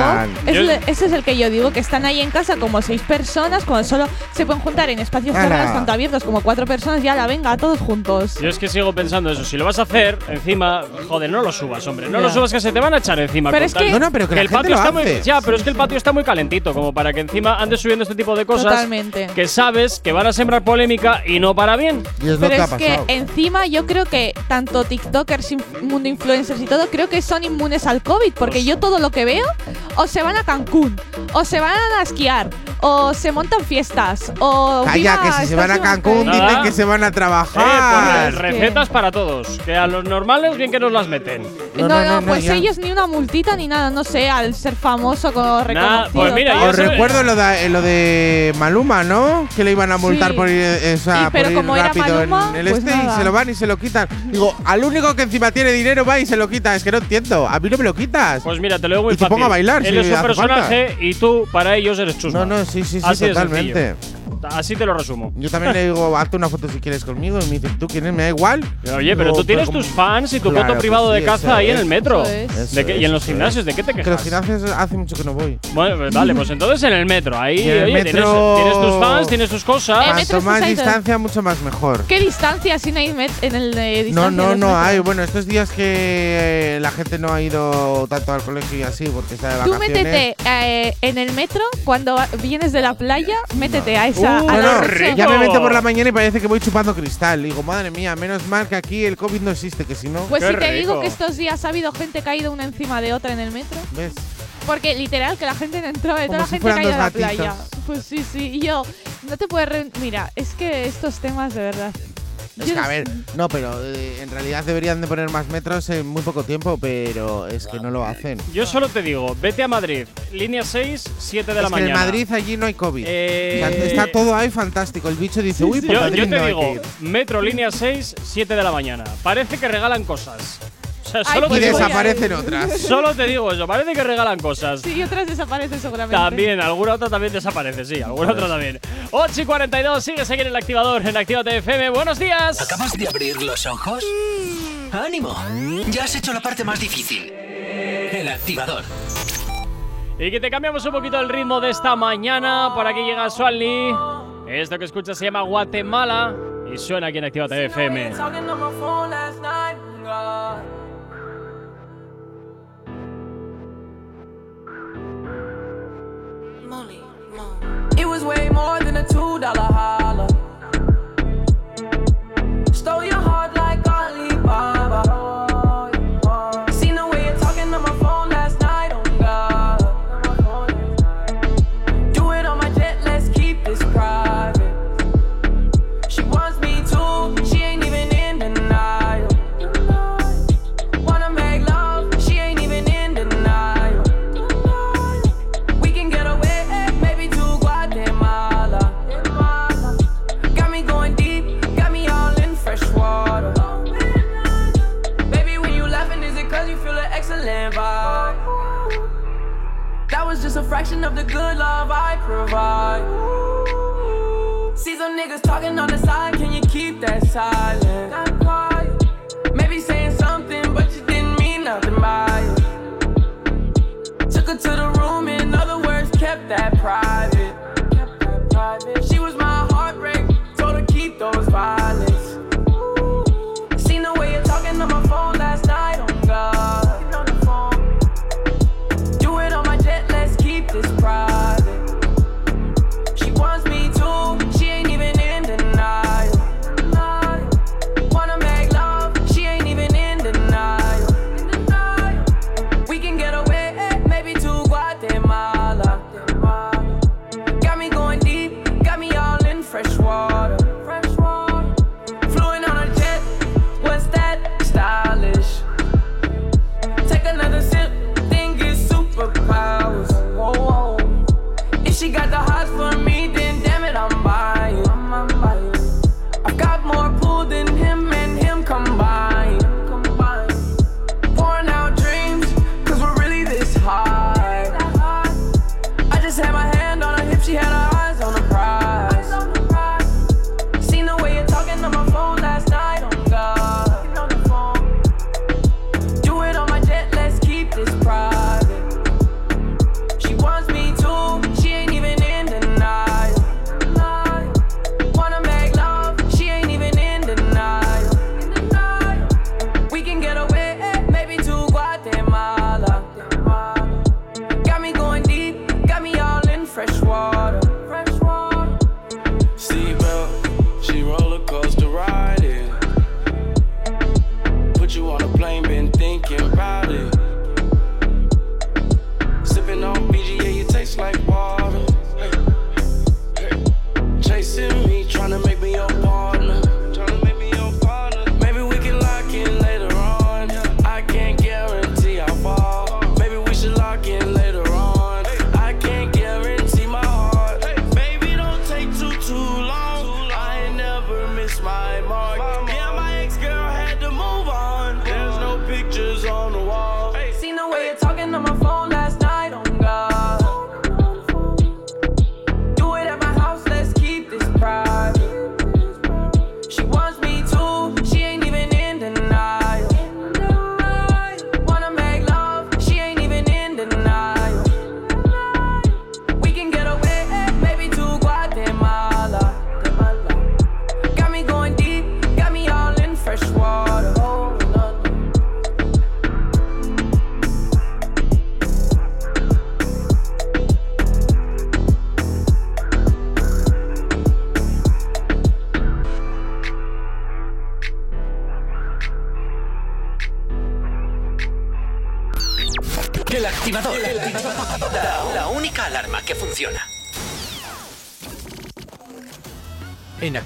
Es ese es el que yo digo, que están ahí en casa como seis personas, cuando solo se pueden juntar en espacios cerrados, tanto abiertos como cuatro personas, ya la venga, todos juntos. Yo es que sigo pensando eso. Si lo vas a hacer, encima, joder, no lo subas, hombre. No Ya. lo subas que se te van a echar encima. Pero es que- No, no, pero que la el gente patio lo está muy ya, pero es que el patio está muy calentito como para que encima andes subiendo este tipo de cosas Totalmente. Que sabes que van a sembrar polémica y no para bien. Y es lo Pero que ha es que pasado. encima yo creo que tanto TikTokers, mundo influencers y todo, creo que son inmunes al COVID, porque Pues yo todo lo que veo, o se van a Cancún, o se van a esquiar, o se montan fiestas, o. Calla, que si se van a Cancún. Nada. dicen que se van a Eh, trabajar. pues, recetas para todos. Que a los normales bien que nos las meten. No, No, no, no, no, pues ya. ellos ni una multita ni nada, no sé, al ser famoso como reconocido. pues mira, yo recuerdo lo de, lo de Maluma, ¿no? Que le iban a multar Sí. por ir, eh, sea, Sí, pero por ir como era Maluma, en el pues este y se lo van y se lo quitan. Digo, al único que encima tiene dinero va y se lo quita. Es que no entiendo. A mí no me lo quitas. Pues mira, te lo digo muy Y te fácil. pongo a bailar, Él si es un personaje y tú para ellos eres chusma. no, no, sí, sí, sí, Así de totalmente. Así te lo resumo. Yo también le digo, [laughs] hazte una foto si quieres conmigo. Y me dice, ¿tú quién es? Me da igual. Oye, pero tú tienes como- tus fans y tu Claro, voto privado pues de caza ahí en el metro. Eso es. Eso ¿De qué- es, ¿Y en los eso gimnasios? ¿De qué te Que los quejas? gimnasios hace mucho que no voy. Bueno, pues vale, pues entonces en el metro. Ahí, el oye, metro- tienes, tienes tus fans, tienes tus cosas. Eh, Cuanto más distancia, mucho más mejor. ¿Qué distancia si no hay en el de No, distancia? no, no hay. Bueno, estos días que eh, la gente no ha ido tanto al colegio y así porque está de Tú vacaciones. métete eh, en el metro cuando vienes de la playa, métete a esa. Uh, a No, la no, reserva. ya me meto por la mañana y parece que voy chupando cristal. Digo, madre mía, menos mal que aquí el COVID no existe, que si no. Pues Qué si te digo que estos días ha habido gente ido una encima de otra en el metro. ¿Ves? Porque literal que la gente Como toda la si gente ido a la playa. Pues sí, sí. Y yo, no te puedes. re- Mira, es que estos temas de verdad. Es que, a no- ver, no, pero eh, en realidad deberían de poner más metros en muy poco tiempo, pero es que no lo hacen. Yo solo te digo, vete a Madrid, línea 6, 7 de la es que en. Madrid allí no hay COVID. Eh, O sea, está todo ahí fantástico. El bicho dice, uy, por Yo, Madrid yo te no hay digo, que ir". metro, línea 6, 7 de la mañana. Parece que regalan cosas. Ay, solo, Y pues te digo, desaparecen otras. solo te digo eso, parece que regalan cosas. Sí, y otras desaparecen seguramente. También, alguna otra también desaparece, sí, alguna otra también. 8 y 42, sigue seguir el activador en Actívate FM. ¡Buenos días! ¿Acabas de abrir los ojos? ¡Ánimo! Ya has hecho la parte más difícil. El activador. Y que te cambiamos un poquito el ritmo de esta mañana. Por aquí llega Swanly. Esto que escuchas se llama Guatemala y suena aquí en Actívate FM. It was way more than a two dollar holler. Stole your love I provide. See some niggas talking on the side, can you keep that silent? Maybe saying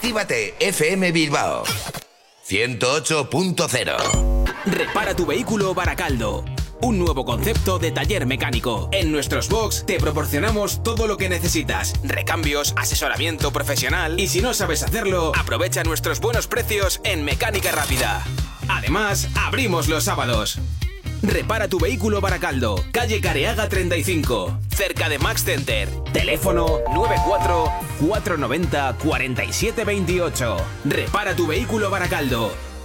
Actívate FM Bilbao 108.0 Repara tu vehículo Baracaldo. Un nuevo concepto de taller mecánico. En nuestros box te proporcionamos todo lo que necesitas. Recambios, asesoramiento profesional y si no sabes hacerlo, aprovecha nuestros buenos precios en Mecánica Rápida. Además, abrimos los sábados. Repara tu vehículo Baracaldo, calle Careaga 35, cerca de Max Center. Teléfono 94 490 4728. Repara tu vehículo Baracaldo.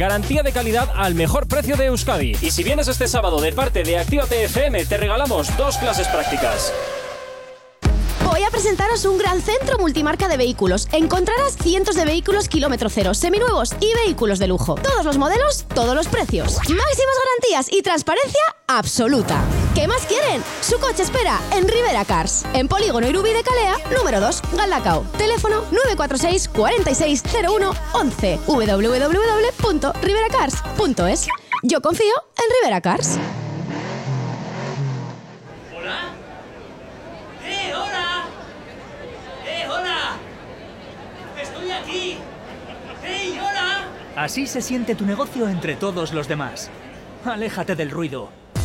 garantía de calidad al mejor precio de Euskadi. Y si vienes este sábado de parte de Actívate FM, te regalamos dos clases prácticas. Voy a presentaros un gran centro multimarca de vehículos. Encontrarás cientos de vehículos kilómetro cero, seminuevos y vehículos de lujo. Todos los modelos, todos los precios. Máximas garantías y transparencia absoluta. ¿Qué más quieren? Su coche espera en Rivera Cars. En Polígono Irubi de Calea, número 2, Galdacao. Teléfono 946 4601 11 www.riveracars.es Yo confío en Rivera Cars. ¡Eh, hola! ¡Eh, hola! ¡Estoy aquí! ¡Hey, hola! Así se siente tu negocio entre todos los demás. Aléjate del ruido.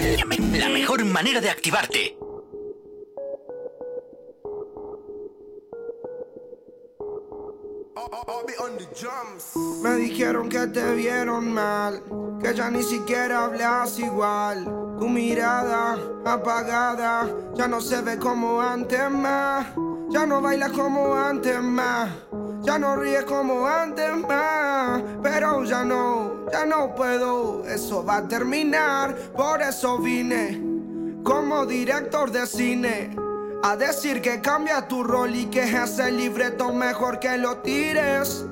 La, me- la mejor manera de activarte. Me dijeron que te vieron mal, que ya ni siquiera hablas igual. Tu mirada apagada ya no se ve como antes más. Ya no bailas como antes más. Ya no ríes como antes más. Pero ya no, ya no puedo. Eso va a terminar. Por eso vine como director de cine. A decir que cambia tu rol y que ese libreto mejor que lo tires.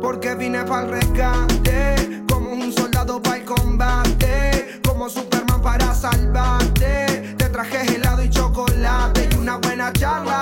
Porque vine para el rescate, como un soldado para el combate, como Superman para salvarte. Te traje helado y chocolate y una buena charla.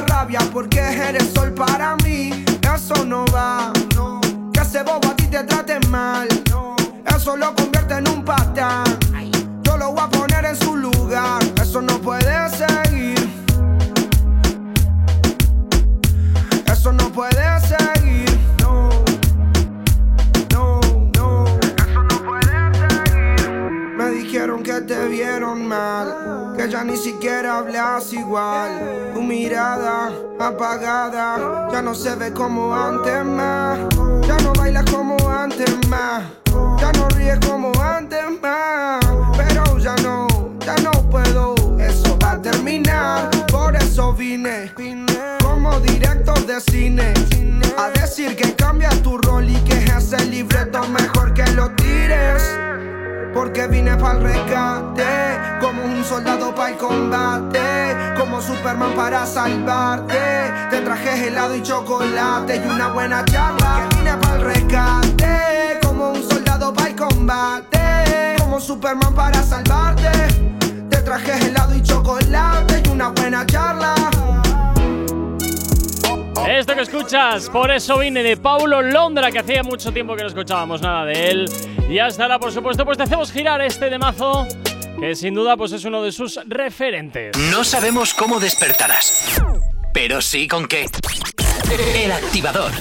porque eres sol para mí. Eso no va, que ese bobo a ti te te traten mal. Eso lo convierte en un patán. Yo lo voy a poner en su lugar. Eso no puede seguir. Eso no puede seguir. No. No, no. Eso no puede seguir. Me dijeron que te vieron mal. Que ya ni siquiera hablas igual. Tu mirada apagada. Ya no se ve como antes más. Ya no bailas como antes más. Ya no ríes como antes más. Pero ya no, ya no puedo. Eso va a terminar. Por eso vine. Como director de cine. A decir que cambia tu rol y que es libreto mejor que lo tires. Porque vine para el rescate, como un soldado para el combate, como Superman para salvarte. Te traje helado y chocolate y una buena charla. Que vine para el rescate, como un soldado para el combate, como Superman para salvarte. Te traje helado y chocolate y una buena charla. Esto que escuchas, por eso vine de Paulo Londra, que hacía mucho tiempo que no escuchábamos nada de él. Y hasta ahora, por supuesto, pues te hacemos girar este de mazo, que sin duda pues es uno de sus referentes. No sabemos cómo despertarás, pero sí con qué. El activador.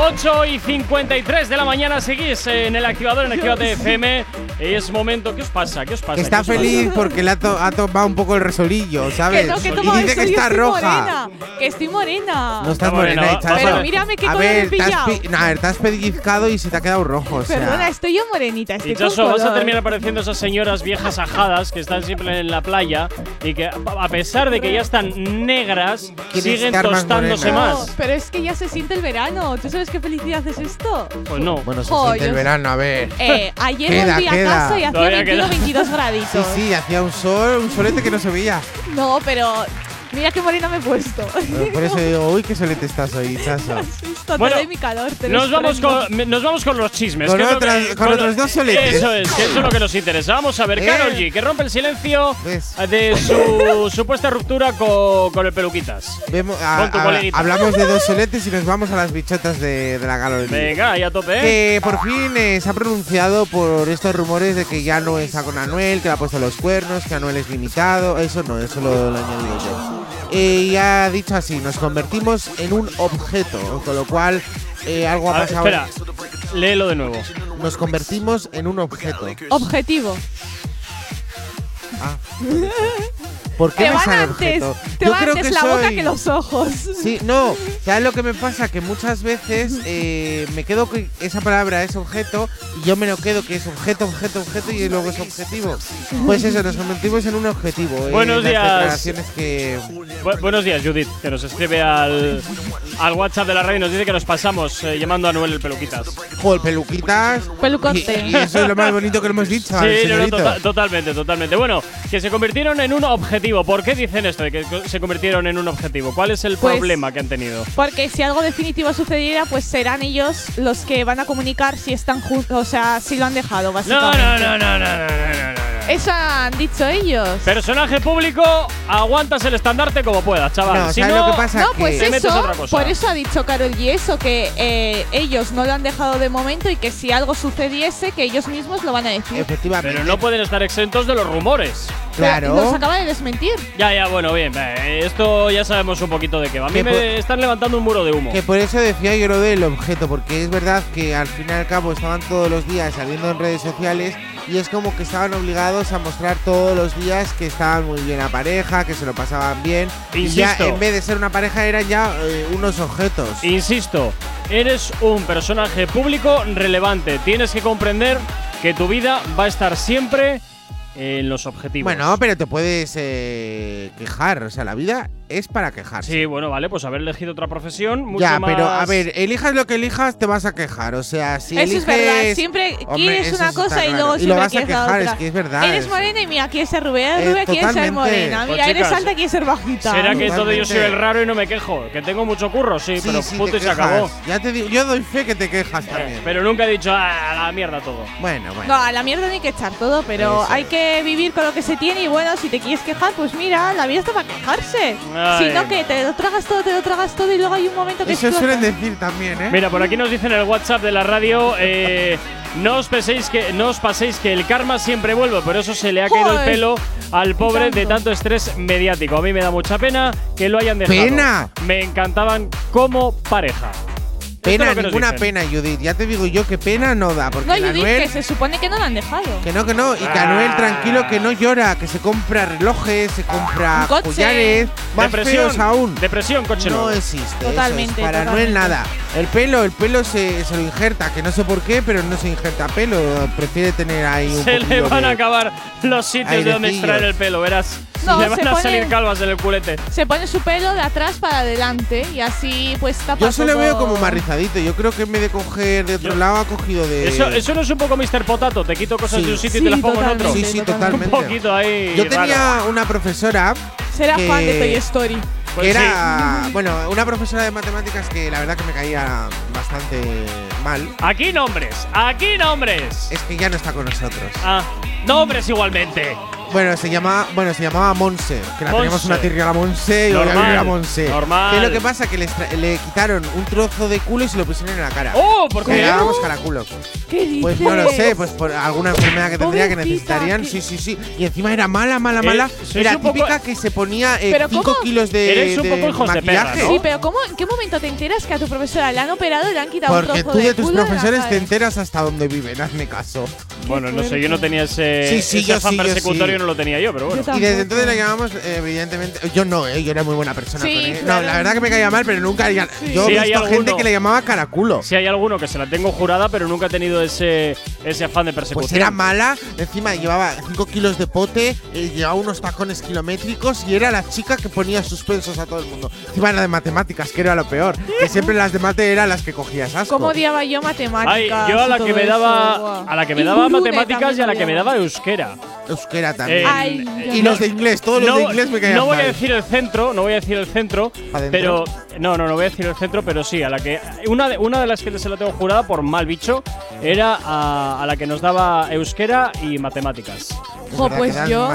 8 y 53 de la mañana seguís en el activador en Activate FM. Es momento. ¿Qué os pasa? ¿Qué os pasa? Está ¿Qué os feliz pasa? porque le ha, to- ha tomado un poco el resolillo, ¿sabes? Que no, que y dice que yo está roja. morena, que estoy morena. No estás Está morena, morena, estás- Pero mírame qué A color ver, te has, ver, te has pellizcado y se te ha quedado rojo. O sea, Perdona, estoy yo morenita, estoy con Dichoso, vas a terminar pareciendo esas señoras viejas ajadas que están siempre en la playa y que, a pesar de que ya están negras, siguen tostándose morena. más. No, pero es que ya se siente el verano. ¿Tú sabes qué felicidad es esto? Pues no. bueno, se Jo, siente el verano, a ver. Eh, ayer Queda, volví a queda. casa y hacía Todavía 21, queda. 22 graditos. Sí, sí, hacía un sol, un solete que no se veía. No, pero mira qué morena me he puesto. Por eso digo, uy, qué solete estás hoy, chaso. Esto, Bueno, te doy mi calor. Te Nos vamos, con, nos vamos con los chismes. Con otras- que- con otros dos soletes. Eso es, que eso es lo que nos interesa. Vamos a ver, Eh. Carol G, que rompe el silencio ¿Ves? de su [laughs] supuesta ruptura con, con el peluquitas. Vemos, a- Con tu a- hablamos de dos soletes y nos vamos a las bichotas de, de la galería. Venga, ahí a tope. ¿eh? Que por fin eh, se ha pronunciado por estos rumores de que ya no está con Anuel, que le ha puesto los cuernos, que Anuel es limitado. Eso no, eso lo, lo añadido yo. Eh, y ha dicho así: nos convertimos en un objeto, con lo cual eh, algo ha pasado. espera, léelo de nuevo. Nos convertimos en un objeto. Objetivo. Ah. [laughs] ¿Por qué Te me van sale antes. objeto? Te Yo va creo antes que la boca soy- que los ojos. Sí, no, ¿sabes lo que me pasa? Que muchas veces eh, me quedo que esa palabra es objeto y yo me lo quedo que es objeto, objeto, objeto y luego es objetivo. Pues eso, nos convertimos en un objetivo. eh, Buenos las días. declaraciones que. Bu- buenos días, Judith, que nos escribe al, al WhatsApp de la radio y nos dice que nos pasamos eh, llamando a Noel el peluquitas. Joder, peluquitas. Pelucote. Y, y eso es lo más bonito que le hemos dicho Sí, no, no, señorito. tota- totalmente, totalmente. Bueno, que se convirtieron en un objetivo. ¿Por qué dicen esto de que se convirtieron en un objetivo? ¿Cuál es el Pues- problema que han tenido? Porque si algo definitivo sucediera, pues serán ellos los que van a comunicar si están juntos, o sea, si lo han dejado, No, básicamente. no, no, no, no, no, no, no, no. Eso han dicho ellos. Personaje público, aguantas el estandarte como puedas, chaval. No, si ¿sabes no, lo que pasa? No, pues metes eso, otra cosa. por eso ha dicho Carol G eso, que eh, ellos no lo han dejado de momento y que si algo sucediese, que ellos mismos lo van a decir. Efectivamente. Pero no pueden estar exentos de los rumores. Claro. acaba de desmentir. Ya, ya, bueno, bien. eh, Esto ya sabemos un poquito de qué va. A mí Que me están levantando un muro de humo. Que por eso decía yo lo del objeto, porque es verdad que al fin y al cabo estaban todos los días saliendo en redes sociales y es como que estaban obligados a mostrar todos los días que estaban muy bien a pareja, que se lo pasaban bien. Y ya Insisto. en vez de ser una pareja eran ya eh, unos objetos. Insisto, eres un personaje público relevante. Tienes que comprender que tu vida va a estar siempre en los objetivos. Bueno, pero te puedes eh, quejar, o sea, la vida es para quejarse. Sí, bueno, vale, pues haber elegido otra profesión, mucho ya, más. pero a ver, elijas lo que elijas, te vas a quejar. O sea, si eso es verdad. eliges- Siempre Hombre, quieres una cosa y claro. luego y lo siempre vas a quejar, otra. es que es verdad. Eres eso. morena y mira, quieres ser rubia, Eh, rubia quieres ser morena. Pues, Mira, eres chicas, alta, quieres ser bajita. ¿Será que entonces yo soy el raro y no me quejo? Que tengo mucho curro, sí, Sí, pero sí, punto te y se acabó. Ya te digo, yo doy fe que te quejas Eh, también. pero nunca he dicho "Ah, a la mierda todo. bueno, bueno. No, a la mierda no hay que echar todo, pero Eso hay que vivir con lo que se tiene y bueno, si te quieres quejar, pues mira, la vida está para quejarse. Ay. Sino que te lo tragas todo, te lo tragas todo y luego hay un momento que Eso explota. suelen decir también, ¿eh? Mira, por aquí nos dicen en el WhatsApp de la radio. eh, no os penséis que no os paséis que el karma siempre vuelve, por eso se le ha caído el pelo al pobre de tanto estrés mediático. A mí me da mucha pena que lo hayan dejado. ¡Pena! Me encantaban como pareja. Es Pena, nos ninguna pena, Judith. Ya te digo yo que pena no da. Porque No, la Judith, Anuel. que se supone que no lo han dejado. Que no, que no. Y que Ah. Anuel, tranquilo, que no llora. Que se compra relojes, se compra collares. Más Depresión, feos aún. Depresión, coche No existe. eso es. Totalmente, Para Anuel totalmente. nada. El pelo, el pelo se, se lo injerta. Que no sé por qué, pero no se injerta pelo. Prefiere tener ahí un Se le van a acabar los sitios de donde extraer el pelo, verás. No, le van se a pone- salir calvas en el culete. Se pone su pelo de atrás para adelante y así pues tapa Yo se lo todo. veo como más rizadito. Yo creo que en vez de coger de otro lado ha cogido de. Eso, eso no es un poco Mr. Potato, te quito cosas Sí. de un sitio y Sí, te las pongo en otro. Sí, sí, totalmente. Un poquito ahí. Yo raro. tenía una profesora Será que- fan de Toy Story. Pues que era, [laughs] bueno, una profesora de matemáticas que la verdad que me caía bastante mal. Aquí nombres, aquí nombres. Es que ya no está con nosotros. Ah, nombres igualmente. Bueno, se llama, bueno, se llamaba Monse, que la teníamos una tirria a la Monse y Normal, hoy era Monse. normal. ¿Qué es lo que pasa? Que le, extra- le quitaron un trozo de culo y se lo pusieron en la cara. ¡Oh! ¿Por qué? Le llamábamos caraculo. ¿Qué dices? Pues no lo sé, pues por alguna enfermedad que tendría que Pobrecita, necesitarían. qué- Sí, sí, sí. Y encima era mala, mala, Eh, mala. sois Era un poco- típica que se ponía ¿Pero 5 cómo? kilos de, Eres un de poco hijos de perra, maquillaje. ¿no? Sí, pero ¿cómo, ¿en qué momento te enteras que a tu profesora le han operado y le han quitado un Porque trozo tú de tus culo la profesores cara? te enteras hasta dónde viven, hazme caso. Bueno, no sé, yo no tenía ese, Sí, sí, ese yo afán sí, yo persecutorio, sí. No lo tenía yo, pero bueno. Yo Y desde entonces la llamamos, eh, evidentemente. Yo no, eh, yo era muy buena persona Sí, con él. claro. No, la verdad que me caía mal, pero nunca. Yo Sí, he hay visto gente alguno. que le llamaba caraculo. Si hay alguno que se la tengo jurada, pero nunca he tenido ese, ese afán de Pues persecución. era mala, encima llevaba 5 kilos de pote, eh, llevaba unos tacones kilométricos y era la chica que ponía suspensos a todo el mundo. Encima era de matemáticas, que era lo peor. Que siempre las de mate eran las que cogías asco. ¿Cómo odiaba yo matemáticas? Ay, yo a la que me eso? daba a la que me daba matemáticas y a la que me daba euskera. Euskera también. Eh, Ay, eh, y los de inglés, todos los no, de inglés me caían No voy mal. a decir el centro, no voy a decir el centro, ¿Adentro? pero no, no, no voy a decir el centro, pero sí, a la que una de, una de las que se la tengo jurada por mal bicho era a, a la que nos daba euskera y matemáticas. Jo, pues yo.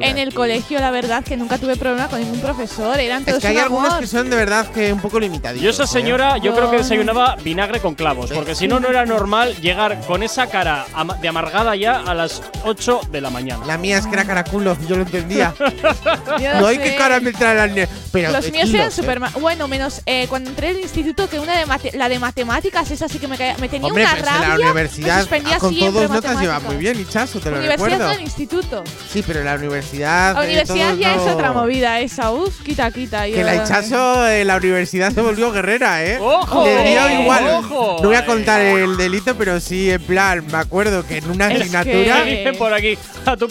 En el colegio, la verdad, que nunca tuve problema con ningún profesor. Eran todos Es que hay un algunos que son de verdad que un poco limitaditos. Yo esa ¿eh? señora, yo Yo creo que desayunaba vinagre con clavos, porque si no, no era normal llegar con esa cara de amargada ya a las 8 de la mañana. La mía es que era caraculo, yo lo entendía. [laughs] Yo no hay sé. que cara me trae la ne- Pero Los eh, míos kilos, eran ¿eh? súper ma- Bueno, menos eh, cuando entré al instituto, que una de mate- la de matemáticas, esa sí que me, caía- me tenía Hombre, una pues rabia. en la me universidad suspendía con siempre todos notas lleva matemáticas. muy bien, Ichazo, te lo Universidad recuerdo. no, el instituto. Sí, pero en la universidad. La eh, universidad todos ya no- es otra movida esa. Uf, quita, quita. Que yo- la Ichazo en la universidad se volvió guerrera, ¿eh? ¡Ojo! Le dio igual. ¡Ojo! No voy a contar el delito, pero sí, en plan, me acuerdo que en una Es asignatura. ¿Qué dicen por aquí? A tu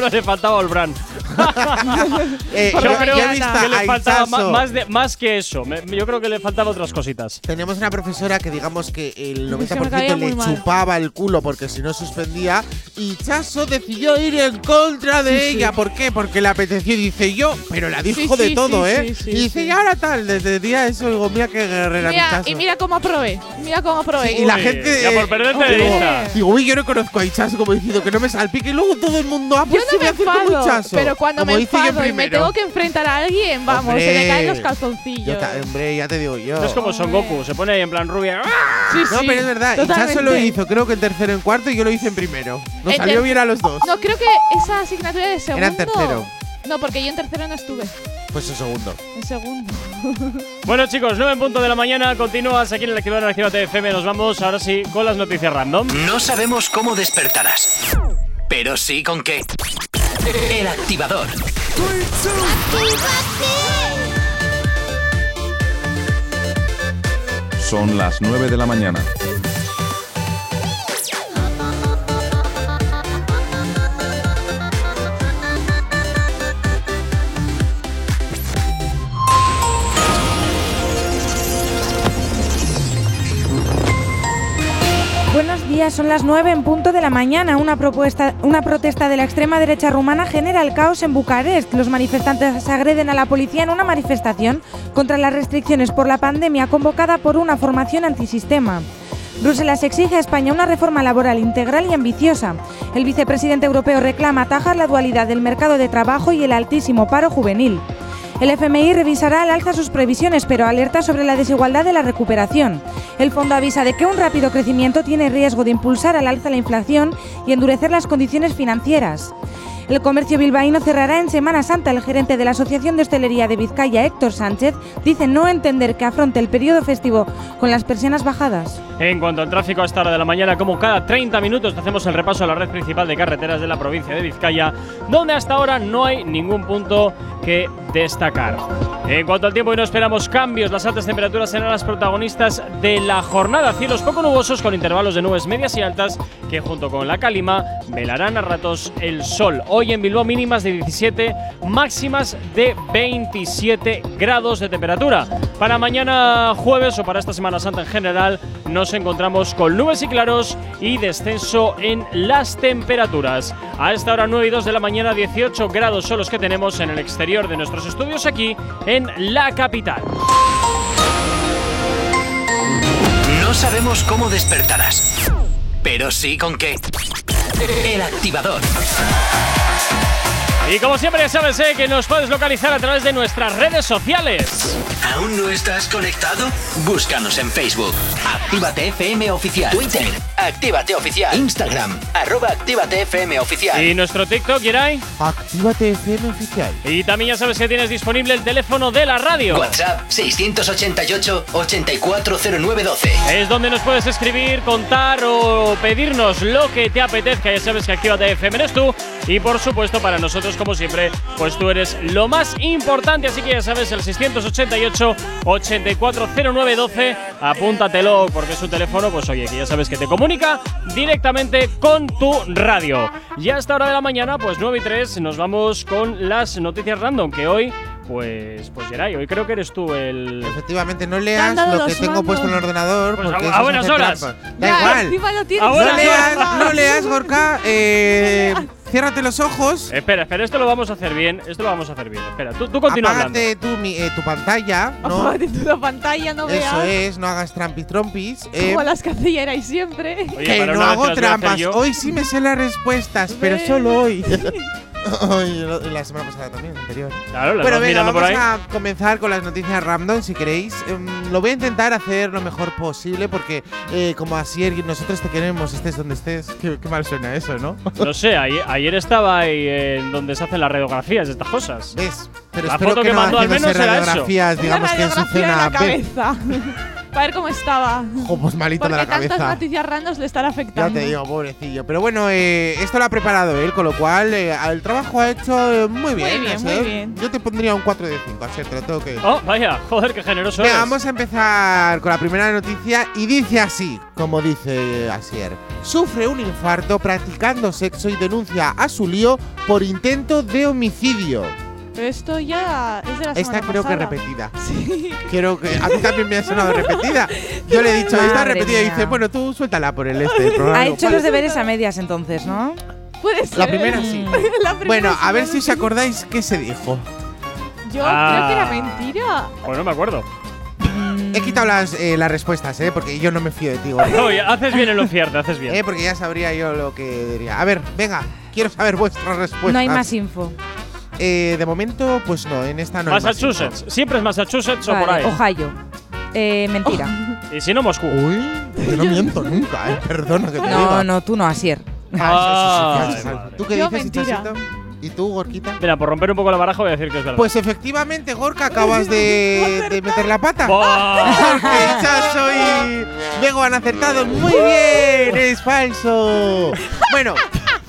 profesora le faltaba el brand. [laughs] eh, Yo yo, creo yo he visto que le faltaba ma- más, de, más que eso. Me- yo creo que le faltaba otras cositas. Tenemos una profesora que digamos que el Es que me caía 90% le muy mal. chupaba el culo porque si no suspendía y Chaso decidió ir en contra de Sí, sí. ella. ¿Por qué? Porque le apeteció, dice yo, pero la dijo Sí, de sí, todo, sí, ¿eh? sí, sí, y dice, sí. y ahora tal, desde el día eso, digo, mira qué guerrera mi Mira, y mira cómo aprobé. Mira cómo aprobé. Sí, y la Uy, gente. ya por perderte de digo, vista. Digo, uy, yo no conozco a Ichazo como diciendo que no me salpique. Y luego todo el mundo, ah, pues no me enfado, pero cuando Como me enfado y me tengo que enfrentar a alguien, vamos, se me caen los Hombre, calzoncillos. Ta- hombre, ya te digo yo. No es como Son Goku, se pone ahí en plan rubia. Sí, No, sí, pero es verdad, Ichazo lo hizo, creo que en tercero en cuarto y yo lo hice en primero. Nos En salió bien a los dos. No, creo que esa asignatura de segundo. Era en tercero. No, porque yo en tercero no estuve. Pues en segundo. En segundo. [laughs] Bueno, chicos, 9 en punto de la mañana. Continúas aquí en el activador Activa FM. Nos vamos ahora sí con las noticias random. No sabemos cómo despertarás, pero sí con qué. El activador. Son las 9 de la mañana. Buenos días, son las 9 en punto de la mañana. Una, propuesta, una protesta de la extrema derecha rumana genera el caos en Bucarest. Los manifestantes agreden a la policía en una manifestación contra las restricciones por la pandemia convocada por una formación antisistema. Bruselas exige a España una reforma laboral integral y ambiciosa. El vicepresidente europeo reclama atajar la dualidad del mercado de trabajo y el altísimo paro juvenil. El FMI revisará al alza sus previsiones, pero alerta sobre la desigualdad de la recuperación. El fondo avisa de que un rápido crecimiento tiene riesgo de impulsar al alza la inflación y endurecer las condiciones financieras. El comercio bilbaíno cerrará en Semana Santa. El gerente de la Asociación de Hostelería de Vizcaya, Héctor Sánchez, dice no entender que afronte el periodo festivo con las persianas bajadas. En cuanto al tráfico a esta hora de la mañana, como cada 30 minutos hacemos el repaso a la red principal de carreteras de la provincia de Vizcaya, donde hasta ahora no hay ningún punto que destacar. En cuanto al tiempo, hoy no esperamos cambios. Las altas temperaturas serán las protagonistas de la jornada. Cielos poco nubosos con intervalos de nubes medias y altas que junto con la cálima velarán a ratos el sol. Hoy en Bilbao mínimas de 17, máximas de 27 grados de temperatura. Para mañana jueves o para esta Semana Santa en general nos encontramos con nubes y claros y descenso en las temperaturas. A esta hora 9 y 2 de la mañana 18 grados son los que tenemos en el exterior de nuestros estudios aquí en la capital. No sabemos cómo despertarás, pero sí con qué. El activador. Y como siempre ya sabes eh, que nos puedes localizar a través de nuestras redes sociales. ¿Aún no estás conectado? Búscanos en Facebook. Actívate FM Oficial. Twitter. Actívate Oficial. Instagram. Arroba Actívate FM Oficial. Y nuestro TikTok, Yeray. Actívate FM Oficial. Y también ya sabes que tienes disponible el teléfono de la radio. WhatsApp 688-840912. Es donde nos puedes escribir, contar o pedirnos lo que te apetezca. Ya sabes que Actívate FM eres tú. Y por supuesto, para nosotros, como siempre, pues tú eres lo más importante. Así que ya sabes, el 688-840912. Apúntatelo porque es un teléfono, pues oye, que ya sabes que te comunica directamente con tu radio. Y a esta hora de la mañana, pues 9 y 3, nos vamos con las noticias random que hoy. Pues, pues Geray, hoy creo que eres tú el. Efectivamente, no leas lo que tengo puesto en el ordenador. Pues porque a- a buenas horas. trampa. Ya, Da igual. No leas, no leas, Gorka. [laughs] Eh, ciérrate los ojos. Espera, espera, esto lo vamos a hacer bien. Esto lo vamos a hacer bien. Espera, tú, tú continúa hablando. Apágate tu, mi- eh, tu pantalla. ¿no? Apágate tú la pantalla, no Eso veas. es, no hagas trampis trompis. eh, Como las que hacíais siempre. Oye, que no hago trampas. Hoy sí me sé las respuestas, [laughs] pero solo hoy. [laughs] La semana pasada también, anterior. Claro, vas venga, mirando por vamos ahí. a comenzar con las noticias random, si queréis. Em, lo voy a intentar hacer lo mejor posible porque, eh, como así nosotros te queremos, estés donde estés. Qué, qué mal suena eso, ¿no? No sé, ayer, ayer estaba ahí en donde se hacen las radiografías de estas cosas. ¿Ves? Pero La espero foto que, que no mandó al menos era eso. radiografías, digamos Una que en su cena en la B. cabeza. [laughs] Para ver cómo estaba. [laughs] Ojo, pues malito de Porque la tantas cabeza. noticias randoms le están Ya afectando. te digo, pobrecillo. Pero bueno, eh, esto lo ha preparado él, con lo cual eh, el trabajo ha hecho eh, muy bien. bien, Asier. muy bien. Yo te pondría un 4 de 5, así te lo tengo que Oh, vaya, joder, qué generoso Venga, eres. vamos a empezar con la primera noticia y dice así, como dice Asier. Sufre un infarto practicando sexo y denuncia a su lío por intento de homicidio. Pero esto ya es de la Esta semana creo que pasada. repetida. Sí. [laughs] Quiero que a mí también me ha sonado [laughs] repetida. Yo le he dicho, esta Madre repetida y mía. dice, bueno, tú suéltala por el este. [laughs] programa. Ha hecho los deberes a medias entonces, ¿no? Puede ser. La primera sí. La primera Bueno, sí, a ver la si os acordáis qué se dijo. Yo Ah. creo que era mentira. Pues no me acuerdo. He quitado las, eh, las respuestas, ¿eh? Porque yo no me fío de ti. No, ya haces bien en lo cierto, haces bien. Eh, porque ya sabría yo lo que diría. A ver, venga, quiero saber vuestras respuestas. No hay más info. Eh, de momento, pues no, en esta no hay Massachusetts. Siempre es Massachusetts o por ahí. Ohio. Eh, mentira. [laughs] Y si no, Moscú. Uy, yo no miento nunca, eh. Perdona que te No, diga. no, tú no, Asier. Ah, eso Ay. ¿Tú qué Yo dices, mentira. Ichasito? ¿Y tú, Gorquita? Mira, por romper un poco la baraja voy a decir que es verdad. Pues efectivamente, Gorka, acabas de, de meter la pata. Ichazo y Diego han acertado. Muy bien, es falso. Bueno,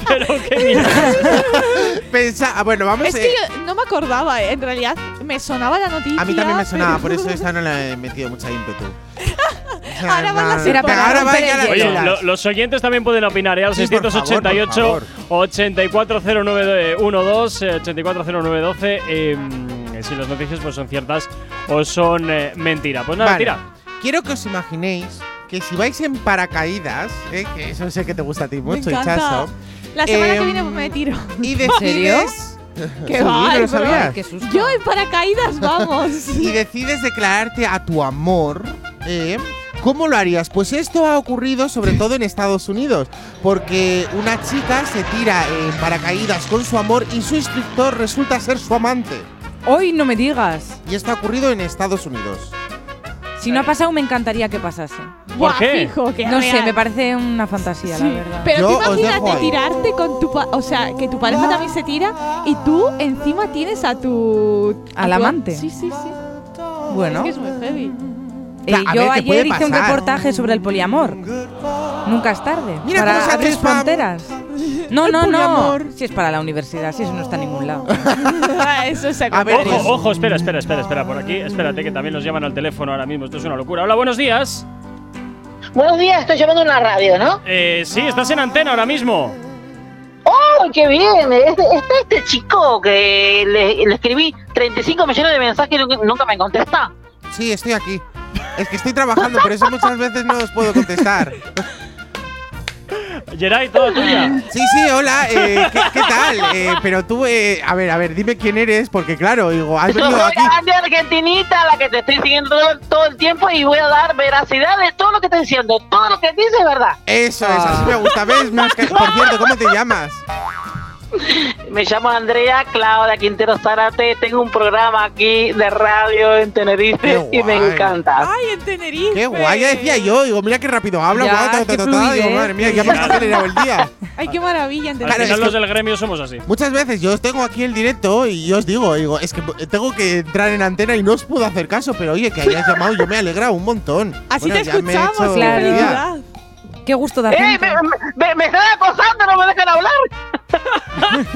Pero qué mierda. [laughs] pensa. ah, Bueno, vamos Es eh, que yo no me acordaba, eh. en realidad me sonaba la noticia. A mí también me sonaba, por [laughs] eso esta no le he metido mucha ímpetu. O sea, Ahora van no, las ahora hielo. Oye, lo- los oyentes también pueden opinar, ¿eh? Al Sí, por favor, 688 por 840912, eh, 840912. eh, si las noticias pues son ciertas o son eh, mentira. Pues nada, Vale. tira. Quiero que os imaginéis que si vais en paracaídas, eh, que eso sé que te gusta a ti Me mucho, encanta. La semana que Em, viene me tiro. y [laughs] decides. [laughs] ¿Qué Sí, va? ¿no lo pero- sabías? Qué susto. Yo en paracaídas, vamos. [laughs] y decides declararte a tu amor, ¿eh? ¿Cómo lo harías? Pues esto ha ocurrido sobre todo en Estados Unidos, porque una chica se tira en paracaídas con su amor y su instructor resulta ser su amante. Hoy no me digas. Y esto ha ocurrido en Estados Unidos. Si no ha pasado, me encantaría que pasase. ¿Por Buah, qué? fijo, que No sé, real. me parece una fantasía, Sí, la verdad. Pero Yo tú os dejo imagínate ahí. tirarte con tu pa- o sea, que tu pareja también se tira y tú encima tienes a tu a ¿Al tu- amante? Sí, sí, sí. Bueno, Es que es muy heavy. eh, Claro, a yo ver, ¿qué puede ayer hice un pasar? reportaje sobre el poliamor. Nunca es tarde. Mira para cómo se abrir fronteras. No, no, no. poliamor. Si es para la universidad, si eso no está en ningún lado. [laughs] Eso es A ver. Ojo, ojo, espera, espera, espera, espera, por aquí. Espérate, que también nos llaman al teléfono ahora mismo. Esto es una locura. Hola, buenos días. Buenos días, estoy llamando a una radio, ¿no? Eh, sí, estás en antena ahora mismo. ¡Oh, qué bien! Este, está este chico que le, le escribí 35 millones de mensajes y nunca- nunca me contesta. Sí, estoy aquí. Es que estoy trabajando, por eso muchas veces no os puedo contestar. [laughs] Geray, toda tuya. Sí, sí, hola, eh, ¿qué, qué tal? Eh, pero tú, eh, a ver, a ver, dime quién eres, porque claro, digo, has Yo venido soy aquí. Andy Argentinita, la que te estoy siguiendo todo, todo el tiempo y voy a dar veracidad de todo lo que estás diciendo. Todo lo que dices es verdad. Eso es, así me gusta. ¿Ves? Más que- por cierto, ¿cómo te llamas? Me llamo Andrea Claudia Quintero Zárate, tengo un programa aquí de radio en Tenerife y me encanta. Ay, en Tenerife. Qué guay, ya decía yo, digo, mira qué rápido habla, guau, ta, ta, qué ta, ta, digo, madre mía, ya me has acelerado el día. Ay, qué maravilla. en Tenerife. Claro, los que- del gremio somos así. Muchas veces yo os tengo aquí el directo y yo os digo, digo, es que tengo que entrar en antena y no os puedo hacer caso, pero oye, que hayáis llamado, yo me he alegrado un montón. Así Bueno, te escuchamos, qué Qué gusto de ¡Eh! acento. Me, me, me están acosando, no me dejan hablar.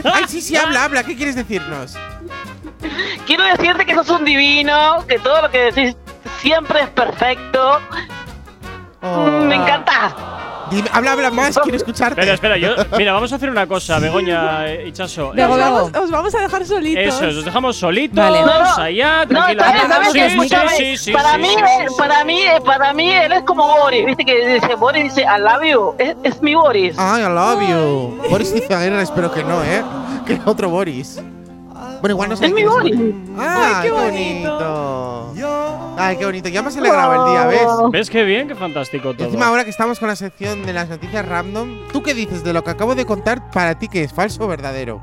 [laughs] Ay, sí, sí, habla, habla, ¿qué quieres decirnos? Quiero decirte que sos un divino, que todo lo que decís siempre es perfecto. Oh. Me encanta. Dime, habla, habla más, quiero escucharte. Espera, espera, yo. Mira, vamos a hacer una cosa, Begoña y Chaso. Vamos, os vamos a dejar solitos. Eso, es, os dejamos solitos Vale. No, no. allá, No, tranquila. ¿sabes, sabes sí, qué? sí, Escúchame, sí, sí, para, mí, para, mí, para mí, él es como Boris. ¿Viste que dice Boris? Dice, I love you. Es, es mi Boris. Ay, I love you. Boris Izaguirre, espero que no, ¿eh? Que otro Boris. Bueno, igual no sé Es mi Boris. Ay, Ay, qué qué bonito. Ay, qué bonito. Ya me has alegrado el día, ¿ves? ¿Ves qué bien? Qué fantástico todo. encima ahora que estamos con la sección de las noticias random, ¿tú qué dices de lo que acabo de contar para ti que es falso o verdadero?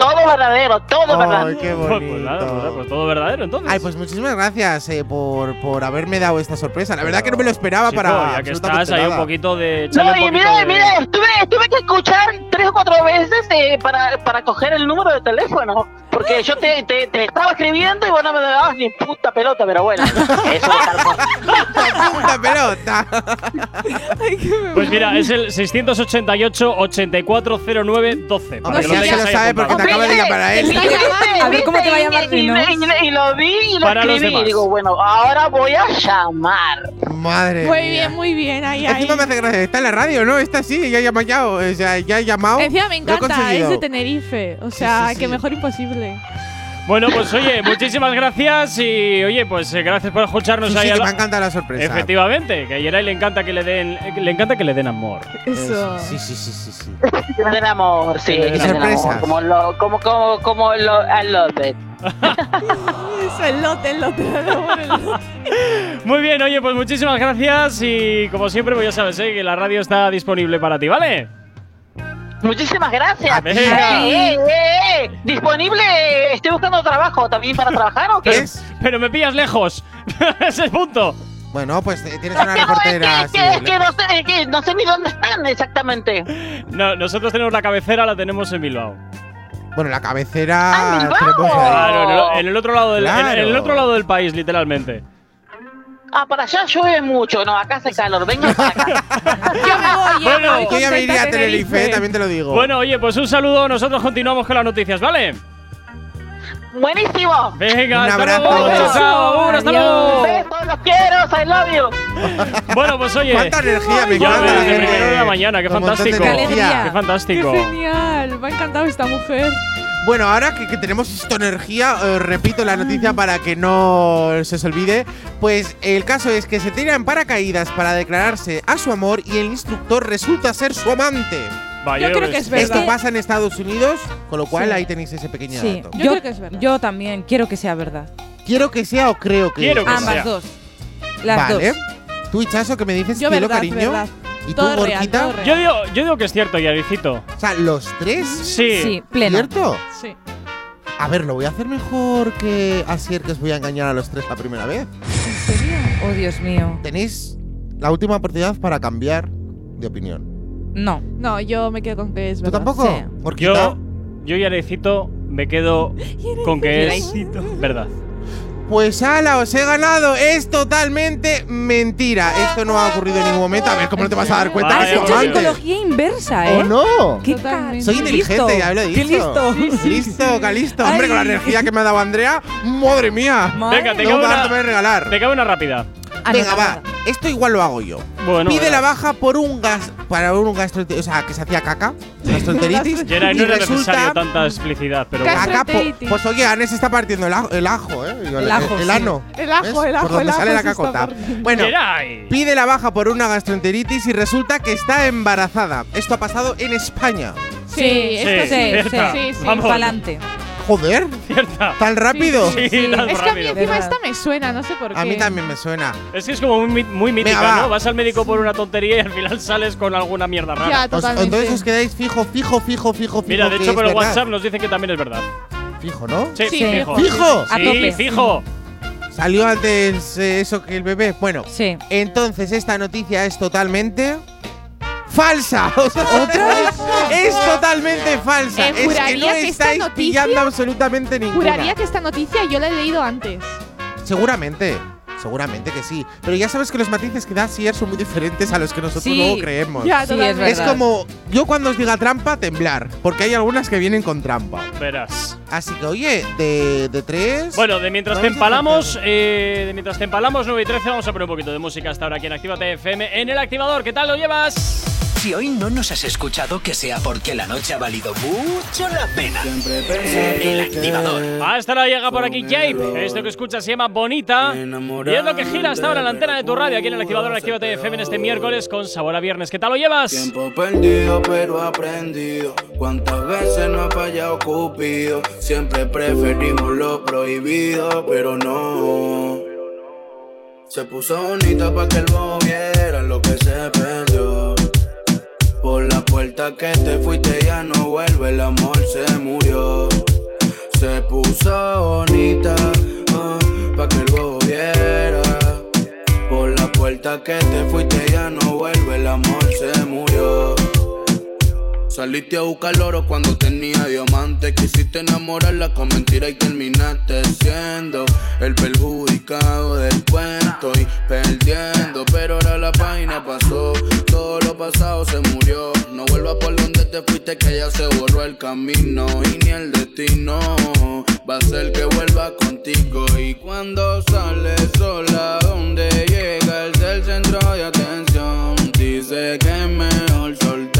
Todo verdadero, todo Ay, verdadero. qué [laughs] Pues, bonito. pues nada, pues, pues todo verdadero entonces. Ay, pues muchísimas gracias eh, por, por haberme dado esta sorpresa. La verdad que no me lo esperaba Chico, para ya que estás ahí un poquito de. No, y poquito mira, de- mira, tuve, tuve que escuchar tres o cuatro veces eh, para, para coger el número de teléfono. Porque yo te, te, te estaba escribiendo y vos no me dabas ni puta pelota, pero bueno. [laughs] Eso es tal cual. ¡Puta pelota! [laughs] Pues mira, es el 688-8409-12. Para que lo ya lo ahí sabe porque te acaba de llamar a él. A ver cómo te va a llamar y- Rino. lo vi y lo Para escribí. Y digo, bueno, ahora voy a llamar. Madre Muy mía. bien, muy bien. Ahí, ahí. Encima me hace gracia. Está en la radio, ¿no? Está sí, ya he llamado. O sea, ya he llamado. Encima me encanta, es de Tenerife. O sea, sí, sí. que mejor imposible. Bueno, pues oye, muchísimas gracias y oye, pues eh, gracias por escucharnos Sí, ahí. sí, a la- me ha encantado la sorpresa. Efectivamente, que a Yeray le encanta que le den, le encanta que le den amor. Eso. Sí, sí, sí, sí, sí. Que me den amor, sí, Que den amor. Como lo, como, como, como lo, I love it. [laughs] Eso, el lote, el lote. el lote, el lote. Muy bien, oye, pues muchísimas gracias y como siempre, pues ya sabes, ¿eh? que la radio está disponible para ti, ¿vale? Muchísimas gracias. Eh, eh, eh, Disponible, estoy buscando trabajo también para trabajar o qué? ¿Ves? Pero me pillas lejos. [laughs] Ese es el punto. Bueno, pues eh, tienes una [laughs] Es es que, reportera. es que, es no, sé, es que no sé ni dónde están exactamente. No, nosotros tenemos la cabecera, la tenemos en Bilbao. Bueno, la cabecera. Ah, Bilbao. Claro, en el, otro lado del, en el otro lado del país, literalmente. Ah, para allá llueve mucho, no, acá hace calor, venga para acá. [laughs] Yo me voy, Bueno, me voy Yo ya me iría a Tenerife, eh, también te lo digo. Bueno, oye, pues un saludo. Nosotros continuamos con las noticias, ¿vale? Buenísimo. Venga, Un hasta abrazo. luego. Chao, chao. Un hasta luego. Besos, los quiero, I love you. [laughs] Bueno, pues oye. ¿Cuánta energía me encanta ves, la de gente. primero de la mañana, qué fantástico. Qué Qué fantástico. genial. Me ha encantado esta mujer. Bueno, ahora que, que tenemos esta energía, eh, repito la noticia para que no se os olvide. Pues el caso es que se tira en paracaídas para declararse a su amor y el instructor resulta ser su amante. Vaya, Yo creo que es verdad. Esto pasa en Estados Unidos, con lo cual Sí. ahí tenéis ese pequeño Sí, dato. Yo yo, creo que es verdad. yo también quiero que sea verdad. Quiero que sea o creo que Quiero que Ambas sea. dos. Las Vale. dos. Tú, Chaso, que me dices Yo cielo, verdad, cariño. verdad. ¿Y tú, Todo real, Gorquita? todo real. Yo digo, yo digo que es cierto, Yaricito. O sea, los tres. Sí. Sí, pleno. ¿Cierto? Sí. A ver, lo voy a hacer mejor que Asier, que os voy a engañar a los tres la primera vez. ¿En serio? Oh, Dios mío. Tenéis la última oportunidad para cambiar de opinión. No. No, yo me quedo con que es ¿Tú verdad. tampoco? Sí. Yo, yo y Arecito me quedo [laughs] con que es verdad. Pues ala, os he ganado. Es totalmente mentira. Esto no ha ocurrido en ningún momento. A ver, ¿cómo no te vas a dar cuenta Has hecho psicología inversa, ¿eh? ¿O no? ¿Qué Totalmente. Soy inteligente, ya lo he dicho. Qué listo. Listo, Calisto. Hombre, con la energía que me ha dado Andrea, madre mía. Venga, te no cabe una, regalar. te cabe una rápida. Ah, Venga, no, va. Esto igual lo hago yo. Bueno, Pide la baja por un gas para un gastroenteritis, o sea, que se hacía caca, gastroenteritis. [laughs] Y no era necesario resulta tanta explicidad, pero bueno. caca, po- Gastroenteritis. pues oye, Anne se está partiendo el ajo, el ajo ¿eh? El ajo, el sí. ano. El ajo, ¿ves? el ajo, Por donde el ajo sale la cacota. Bueno, pide la baja por una gastroenteritis y resulta que está embarazada. Esto ha pasado en España. Sí, esto Sí, sí. cierta. Sí, sí. Vamos. Pa'lante. Joder, Cierta. tan rápido. Sí, Sí. tan Es que a mí encima esta me suena, no sé por qué. A mí también me suena. Es que es como muy, muy mítica, Venga, va. ¿no? Vas al médico por una tontería y al final sales con alguna mierda rara. Ya, Os- totalmente. entonces os quedáis fijo, fijo, fijo, fijo, fijo. Mira, de que hecho es por el verdad. WhatsApp nos dice que también es verdad. Fijo, ¿no? Sí, Sí, fijo. fijo. A Sí, tope. fijo. Salió antes eh, eso que el bebé. Bueno, Sí. entonces esta noticia es totalmente falsa. [laughs] O sea, Es totalmente falsa. Eh, es que no que estáis noticia- pillando absolutamente ninguna. Juraría que esta noticia yo la he leído antes. Seguramente. Seguramente que sí. Pero ya sabes que los matices que da Sier son muy diferentes a los que nosotros Sí. luego creemos. Ya, Sí, es es como yo cuando os diga trampa, temblar. Porque hay algunas que vienen con trampa. Verás. Así que, oye, de, de tres. Bueno, de mientras te empalamos, eh, de mientras te empalamos 9 y 13, vamos a poner un poquito de música hasta ahora aquí en Actívate FM en el activador. ¿Qué tal lo llevas? Si hoy no nos has escuchado, que sea porque la noche ha valido mucho la pena. El activador. Hasta ahora llega por aquí Jape. Esto que escuchas se llama Bonita. Y es lo que gira hasta ahora en la antena de tu radio aquí en el activador Actívate FM en este miércoles con sabor a viernes. ¿Qué tal lo llevas? Tiempo perdido pero aprendido. Cuántas veces no ha fallado Cupido. Siempre preferimos lo prohibido, pero no. Se puso bonita para que el bobo viera lo que se perdió. Por la puerta que te fuiste ya no vuelve, el amor se murió. Se puso bonita para que el bobo viera. Por la puerta que te fuiste ya no vuelve, el amor se murió. Saliste a buscar oro cuando tenía diamante. Quisiste enamorarla con mentiras y terminaste siendo el perjudicado del cuento y perdiendo. Pero ahora la página pasó, todo lo pasado se murió. No vuelvas por donde te fuiste, que ya se borró el camino y ni el destino va a ser que vuelva contigo. Y cuando sale sola, donde llega el centro de atención, dice que es mejor soltera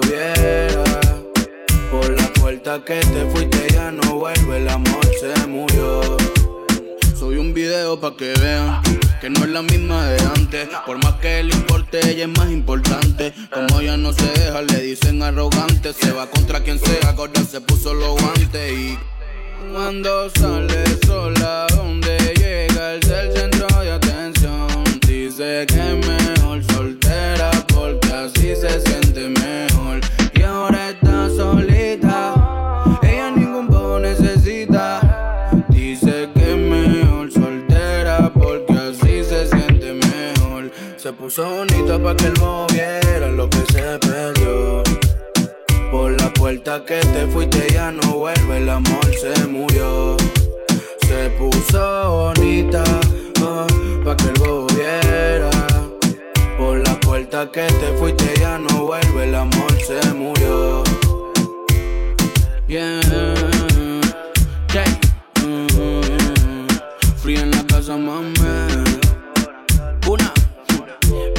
que te fuiste ya no vuelve, el amor se murió. Soy un video pa' que vean que no es la misma de antes. Por más que le importe, ella es más importante. Como ella no se deja, le dicen arrogante. Se va contra quien sea, ahora se puso los guantes. Y cuando sale sola, donde llega el del centro de atención. Dice que es mejor soltera porque así se siente Bonita para que el bobo viera lo que se perdió. Por la puerta que te fuiste ya no vuelve, el amor se murió. Se puso bonita para que el bobo viera. Por la puerta que te fuiste ya no vuelve, el amor se murió. Yeah, yeah. Mm, Free en la casa, mami.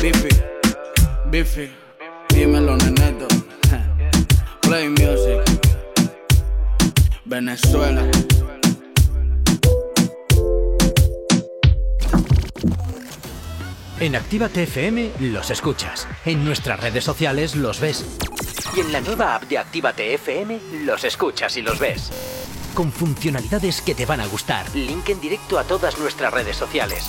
Biffy, Biffy, dímelo neneto. [laughs] Play Music, Venezuela. En Activa TFM los escuchas, en nuestras redes sociales los ves y en la nueva app de Actívate FM los escuchas y los ves. Con funcionalidades que te van a gustar. Link en directo a todas nuestras redes sociales.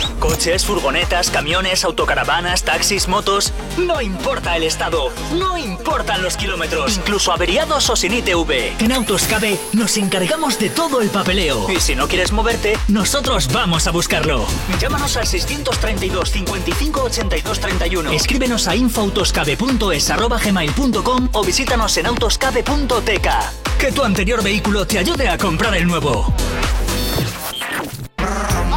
Coches, furgonetas, camiones, autocaravanas, taxis, motos. No importa el estado, no importan los kilómetros, incluso averiados o sin ITV. En Autoscabe nos encargamos de todo el papeleo. Y si no quieres moverte, nosotros vamos a buscarlo. Llámanos al 632 55 82 31. Escríbenos a infoautoscabe.es@gmail.com o visítanos en autoscabe.tk. Que tu anterior vehículo te ayude a comprar el nuevo.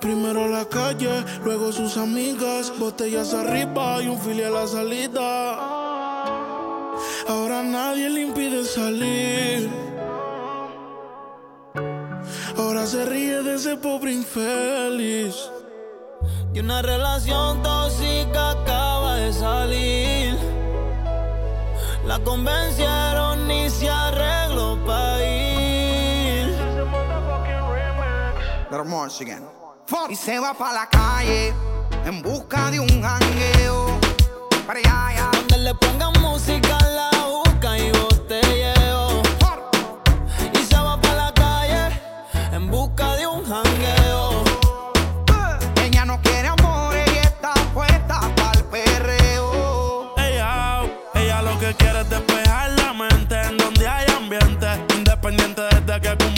Primero la calle, luego sus amigas, botellas arriba y un fili a la salida. Ahora nadie le impide salir. Ahora se ríe de ese pobre infeliz. Y una relación tóxica acaba de salir. La convencieron y se arregló para ir. Y se va pa' la calle en busca de un jangueo. Para allá, allá. Donde le pongan música, la busca y botelleo. Y se va pa' la calle en busca de un jangueo. Ella no quiere amor, ella está puesta pa'l perreo. Ella, ella lo que quiere es despejar la mente en donde hay ambiente. Independiente desde que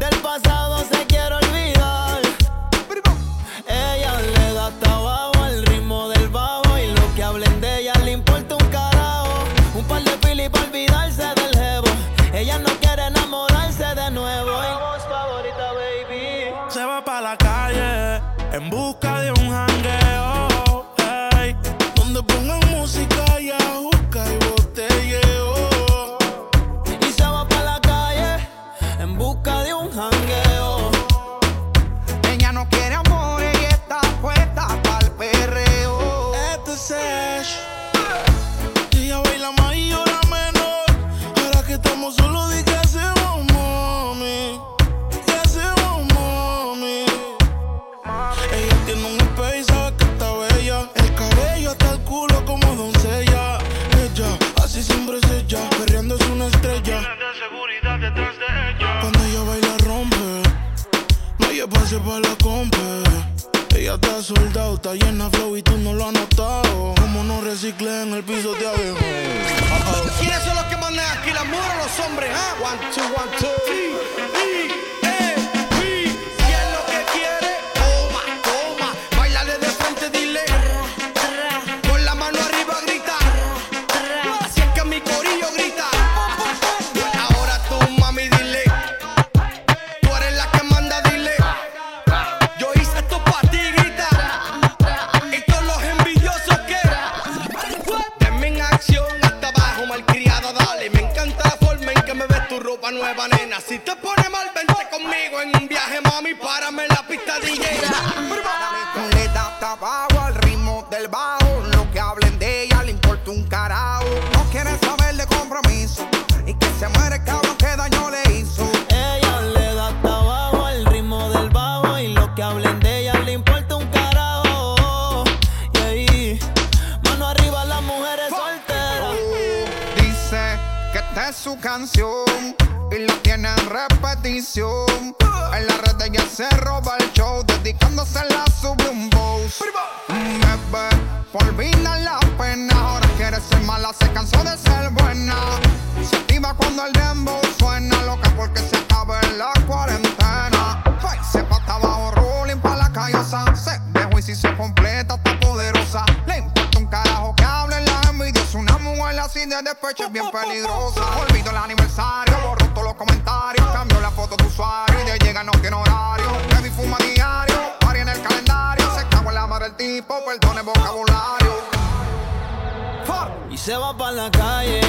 del pasado se quiere olvidar. Ella le está soldado, está llena flow y tú no lo has notado. Como no recicle en el piso de abajo. ¿Quiénes son los que mandan aquí, las mujeres o los hombres? ah? One, two, one, two. Si nueva, nena. Si te pone mal, vente conmigo en un viaje, mami. Párame en la pista, DJ. Le da tabaco al ritmo del bajo. Lo que hablen de ella le importa un carajo. No quiere saber de compromiso. Y que se muere el cabrón que daño le hizo. Ella le da trabajo al ritmo del bajo y lo que hablen de ella le importa un carajo. Y ahí, mano arriba las mujeres solteras. Dice que esta es su canción En la red ella se roba el show, dedicándose la sube un boss. Bebé, por vida la pena, ahora quiere ser mala, se cansó de ser buena. Se activa cuando el dembow suena, loca porque se acaba en la cuarentena. Ay, se pata abajo, rolling pa' la callosa. Se dejó y si se completa, está poderosa. Le importa un carajo que hablen la envidios. Una mujer así de despecho es bien peligrosa. Olvido el aniversario, Y se va para la calle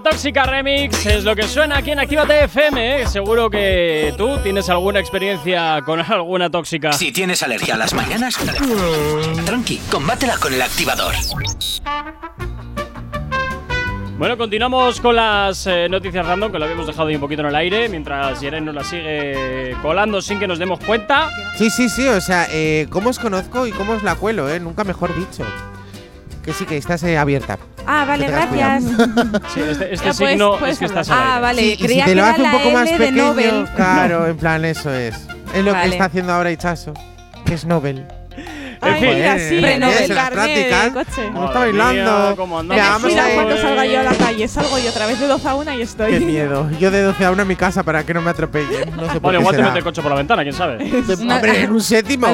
Tóxica Remix es lo que suena aquí en Actívate FM. ¿eh? Seguro que tú tienes alguna experiencia con [laughs] alguna tóxica. Si tienes alergia a las mañanas, tranqui, combátela con el activador. Bueno, continuamos con las eh, noticias random, que lo habíamos dejado ahí un poquito en el aire, mientras Yeren nos la sigue colando sin que nos demos cuenta. Sí, sí, sí, o sea, eh, ¿cómo os conozco y cómo os la cuelo, eh? Nunca mejor dicho. Que sí, que estás eh, abierta. Ah, vale, gracias. [laughs] Sí, este, este Ya puedes- signo puedes es que estás al Ah, aire. vale. Sí, y creía si te que lo era hace un la poco más L de pequeño, Nobel. claro, [laughs] en plan, eso es. Es lo Vale. que está haciendo ahora Ichazo, que es Nobel. En fin. mira, sí, ¿ves? el carnet de prácticas, coche. ¿Cómo está bailando? cómo andamos. Mira, vamos Mira, a cuando salga yo a la calle, salgo yo otra vez de 12 a 1 y estoy. Qué miedo. Yo de 12 a 1 a mi casa para que no me atropellen. No sé por Bueno, qué igual te mete el coche por la ventana, quién sabe. [laughs] Hombre, en un séptimo.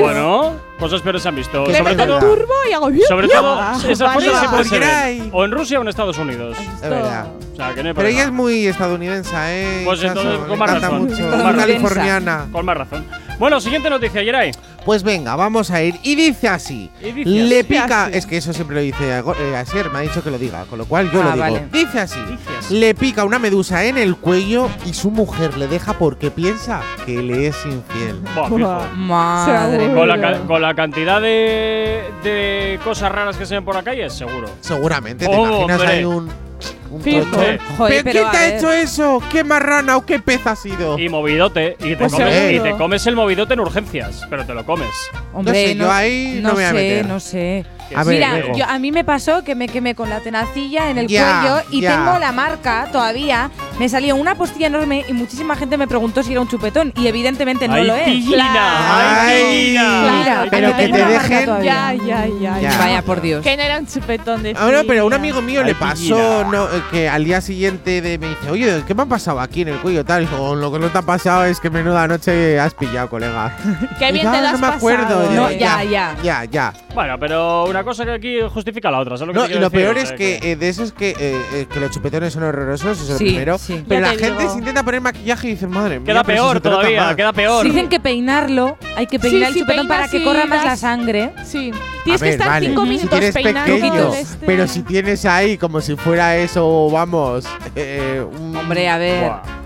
Bueno, cosas peores se han visto. Le Sobre meto todo, turbo y hago bien. sobre todo esas cosas siempre se ven. O en Rusia o en Estados Unidos. Es verdad. O sea, que no hay Pero ella es muy estadounidense, ¿eh? Pues entonces, con más razón. mucho. Con más razón. californiana. Con más razón. Bueno, siguiente noticia, Yeray. Pues venga, vamos a ir. Y dice así. Y dice Le así. pica. así. Es que eso siempre lo dice Ago- eh, Asier, me ha dicho que lo diga, con lo cual yo Ah, lo digo. vale. Dice así. Dice así. Le pica una medusa en el cuello y su mujer le deja porque piensa que le es infiel. Buah. Madre Con la, con la cantidad de, de cosas raras que se ven por la calle, seguro. Seguramente, ¿te Oh, imaginas hombre. ahí un. Un Fijo. Joder, ¿Pero pero quién a te ha ver. hecho eso? ¿Qué marrana o qué pez ha sido? Y movidote. Y te, Pues comes, y seguro. te comes el movidote en urgencias, pero te lo comes. Hombre, sé, yo ahí no me voy a sé, meter. no sé. A ver, Mira, yo, a mí me pasó que me quemé con la tenacilla en el Ya, cuello y ya. tengo la marca todavía. Me salió una postilla enorme y muchísima gente me preguntó si era un chupetón y evidentemente no ¡Ay, lo es. pillina! ¡Ay! Mira, ¡Ay, pero que tengo te marca dejen- todavía. Ya, ya, ya, Ya. ya. Vaya por Dios. Que no era un chupetón de Ah, no, pero un amigo mío Ay, le pasó no, eh, que al día siguiente de, me dice, oye, ¿qué me ha pasado aquí en el cuello? Tal, y digo, lo que no te ha pasado es que menuda noche has pillado, colega. Qué bien dice, te "Ah, lo no has me acuerdo. pasado. Digo, No, ya, ya. Ya, ya. Bueno, pero una cosa que aquí justifica la otra. ¿sabes lo que No, te y lo decir? peor es que eh, de eso es que, eh, eh, que los chupetones son horrorosos, eso es Sí, lo primero. sí. Pero Ya la te gente digo. se intenta poner maquillaje y dicen, madre mía. Queda si peor se todavía, más". queda peor. Dicen que peinarlo, hay que peinar el si chupetón para que corra más la sangre. Sí. A Tienes que ver, estar vale, 5 si minutos tienes peinando este. pero si tienes ahí como si fuera eso, vamos, eh, un- Hombre, a ver. Buah.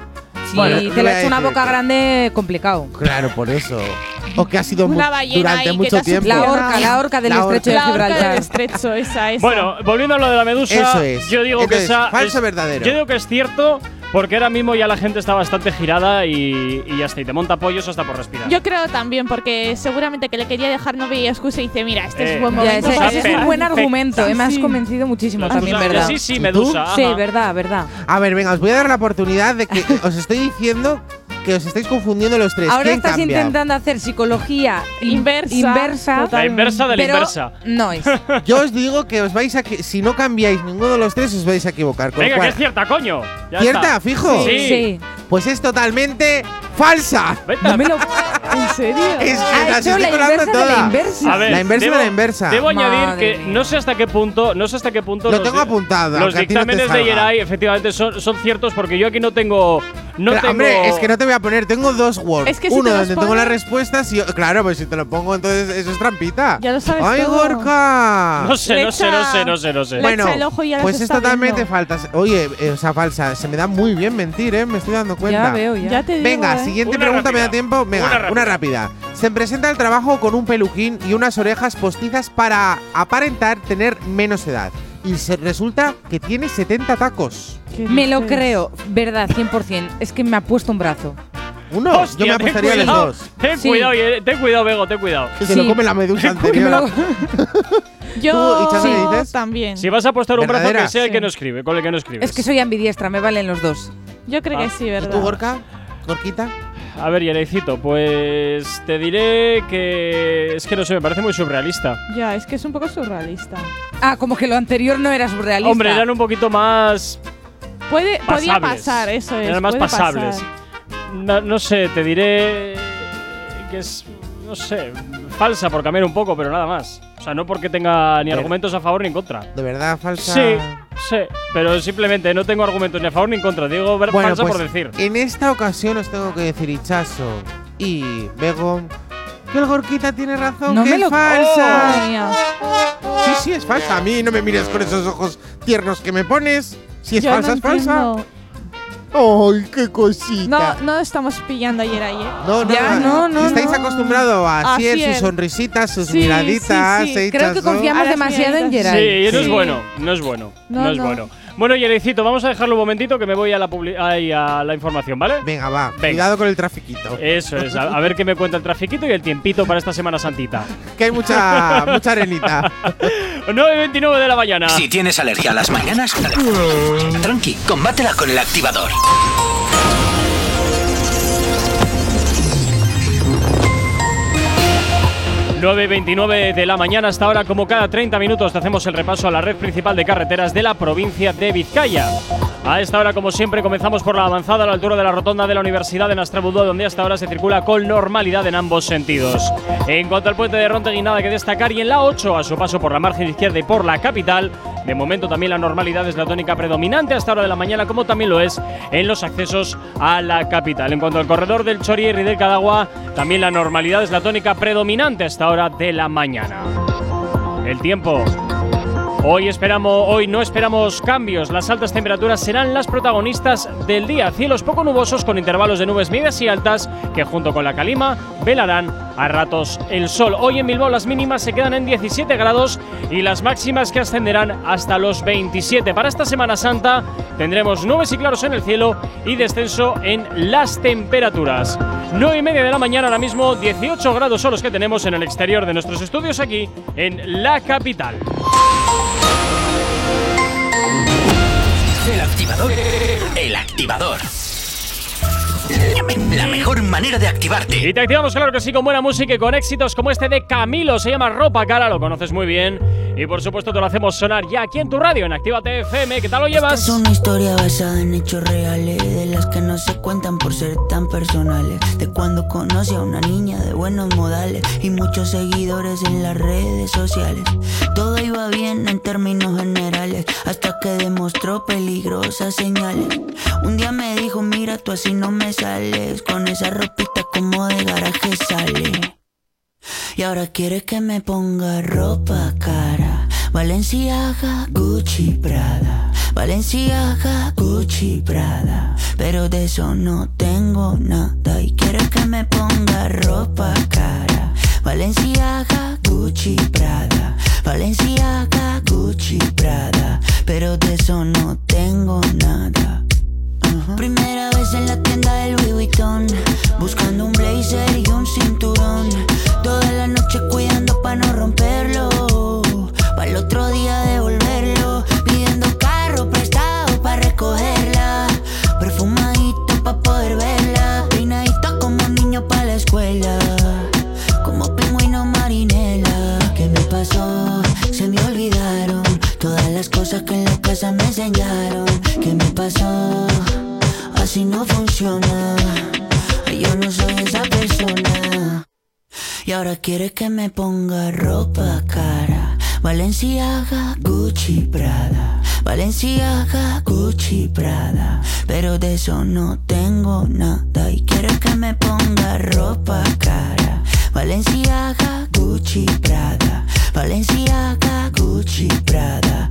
Si Bueno, te lo ha hecho una boca grande, complicado. Claro, por eso. O que ha sido mu- Una ballena durante mucho tiempo. La horca, la horca del La estrecho de La horca del Gibraltar. estrecho, esa, esa. Bueno, volviendo a lo de la medusa, Eso es. yo digo Entonces, que esa falso es- verdadero. Yo digo que es cierto, Porque ahora mismo ya la gente está bastante girada y, y ya está. Y te monta pollos hasta por respirar. Yo creo también, porque seguramente que le quería dejar no veía excusa y dice, mira, este Eh, es buen ya, momento. ese es un dejar". buen argumento, eh, me has Sí. convencido muchísimo Medusa, también, ¿verdad? sí, sí, ¿Y Medusa, Sí, verdad, verdad. A ver, venga, os voy a dar la oportunidad de que [laughs] os estoy diciendo que os estáis confundiendo los tres. Ahora ¿Quién estás cambia? intentando hacer psicología Inversa, inversa La inversa de la pero inversa. No es. [laughs] Yo os digo que os vais a que si no cambiáis ninguno de los tres os vais a equivocar. Con Venga, que es cierta, coño. Ya ¿Cierta? está. ¿Fijo? Sí. Sí. Pues es totalmente falsa. No me lo- ¿En serio? Es que Ha las hecho estoy la colando inversa de la todas. inversa. A ver, La inversa debo, de la inversa. Debo añadir Madre que mía. no sé hasta qué punto, no sé hasta qué punto Lo los tengo apuntado, Los aunque a ti no te dictámenes de salga. Jerai efectivamente son, son ciertos porque yo aquí no tengo no Pero, tengo Hombre, es que no te voy a poner, tengo dos Word. Es que si Uno te los donde tengo las respuestas y claro, pues si te lo pongo entonces eso es trampita. Ya lo sabes ¡Ay, todo. Gorka! no sé, no sé, no sé, no sé, no sé. Le Bueno, echa el ojo y ya las pues es está totalmente viendo. falta. Oye, eh, o sea, falsa. Se me da muy bien mentir, ¿eh? Me estoy dando cuenta. Ya veo, ya. Ya te digo, Venga, ¿eh? Siguiente Una pregunta, ¿me da rápida. tiempo? Venga, Una una rápida. rápida. Se presenta al trabajo con un peluquín y unas orejas postizas para aparentar tener menos edad. Y se resulta que tiene 70 tacos. ¿Qué Me lo creo, verdad, 100%. Es que me ha puesto un brazo. Uno, Hostia, yo me apostaría a los dos. Ten Sí. cuidado, eh, ten cuidado, Bego, ten cuidado. Que se Sí. lo come la medusa [laughs] anterior. [laughs] Yo ¿Tú, qué dices? también. Si vas a apostar un brazo ¿Verdadera? que sea el que Sí. no escribe, con el que no escribes. Es que soy ambidiestra, me valen los dos. Yo creo Ah. que sí, ¿Y ¿verdad? tú, Gorka? ¿Gorquita? A ver, Yerecito, pues te diré que es que no sé, me parece muy surrealista. Ya, es que es un poco surrealista. Ah, como que lo anterior no era surrealista. Hombre, eran un poquito más Puede, podía pasables. pasar, eso es. Eran más pasables. No, no sé, te diré que es, no sé, falsa por cambiar un poco, pero nada más. O sea, no porque tenga ni Pero- argumentos a favor ni en contra. ¿De verdad falsa? Sí, sí, pero simplemente no tengo argumentos ni a favor ni en contra. Digo Bueno, falsa pues por decir. en esta ocasión os tengo que decir, Ichazo y Bego, que el Gorquita tiene razón, No que me es lo- falsa. Mía. Sí, sí, es falsa. A mí no me mires con esos ojos tiernos que me pones. Si es Yo falsa, no es falsa. ¡Ay, qué cosita! No, no estamos pillando ayer ayer. No, no, Ya, no, no, Estáis no. acostumbrados a Así hacer sus sonrisitas, sus Sí, miraditas. sí, sí. ¿eh, Creo que confiamos demasiado en ahorita sí. No es bueno, no es bueno, no, No, es no. bueno. Bueno, Yerecito, vamos a dejarlo un momentito que me voy a la, publi- ahí a la información, ¿vale? Venga, va. Venga. Cuidado con el trafiquito. Eso es, a, a ver qué me cuenta el trafiquito y el tiempito para esta Semana Santita. [laughs] Que hay mucha, mucha arenita. [laughs] 9.29 de la mañana. Si tienes alergia a las mañanas, tranqui, combátela con el activador. 9.29 de la mañana hasta ahora, como cada 30 minutos, te hacemos el repaso a la red principal de carreteras de la provincia de Vizcaya. A esta hora, como siempre, comenzamos por la avanzada a la altura de la rotonda de la Universidad de Nastrabudó, donde hasta ahora se circula con normalidad en ambos sentidos. En cuanto al puente de Rontegui, nada que destacar, y en la 8, a su paso por la margen izquierda y por la capital, de momento también la normalidad es la tónica predominante hasta hora de la mañana, como también lo es en los accesos a la capital. En cuanto al corredor del Chorier y del Cadagua, también la normalidad es la tónica predominante hasta hora de la mañana. El tiempo. Hoy esperamos, hoy no esperamos cambios. Las altas temperaturas serán las protagonistas del día. Cielos poco nubosos con intervalos de nubes medias y altas que junto con la calima velarán a ratos el sol. Hoy en Bilbao las mínimas se quedan en 17 grados y las máximas que ascenderán hasta los 27. Para esta Semana Santa tendremos nubes y claros en el cielo y descenso en las temperaturas. 9 y media de la mañana ahora mismo, 18 grados son los que tenemos en el exterior de nuestros estudios aquí en la capital. El activador. El activador. La mejor manera de activarte. Y te activamos, claro que sí, con buena música y con éxitos como este de Camilo. Se llama Ropa Cara, lo conoces muy bien. Y por supuesto te lo hacemos sonar ya aquí en tu radio, en Actívate FM. ¿Qué tal lo llevas? Es una historia basada en hechos reales, de las que no se cuentan por ser tan personales. De cuando conocí a una niña de buenos modales y muchos seguidores en las redes sociales. Todo bien en términos generales, hasta que demostró peligrosas señales. Un día me dijo, mira, tú así no me sales, con esa ropita como de garaje sale. Y ahora quiere que me ponga ropa cara. Valenciaga, Gucci, Prada. Valenciaga, Gucci, Prada. Pero de eso no tengo nada. Y quiere que me ponga ropa cara. Valenciaga, Gucci, Prada. Valenciaga, Gucci, Prada. Pero de eso no tengo nada. Primera vez en la tienda del Louis Vuitton Buscando un blazer y un cinturón Toda la noche cuidando pa' no romperlo Pa' el otro enseñaron ¿Qué me pasó? Así no funciona. Yo no soy esa persona. Y ahora quiere que me ponga ropa cara. Valenciaga, Gucci, Prada. Valenciaga, Gucci, Prada. Pero de eso no tengo nada. Y quiere que me ponga ropa cara. Valenciaga, Gucci, Prada. Valenciaga, Gucci, Prada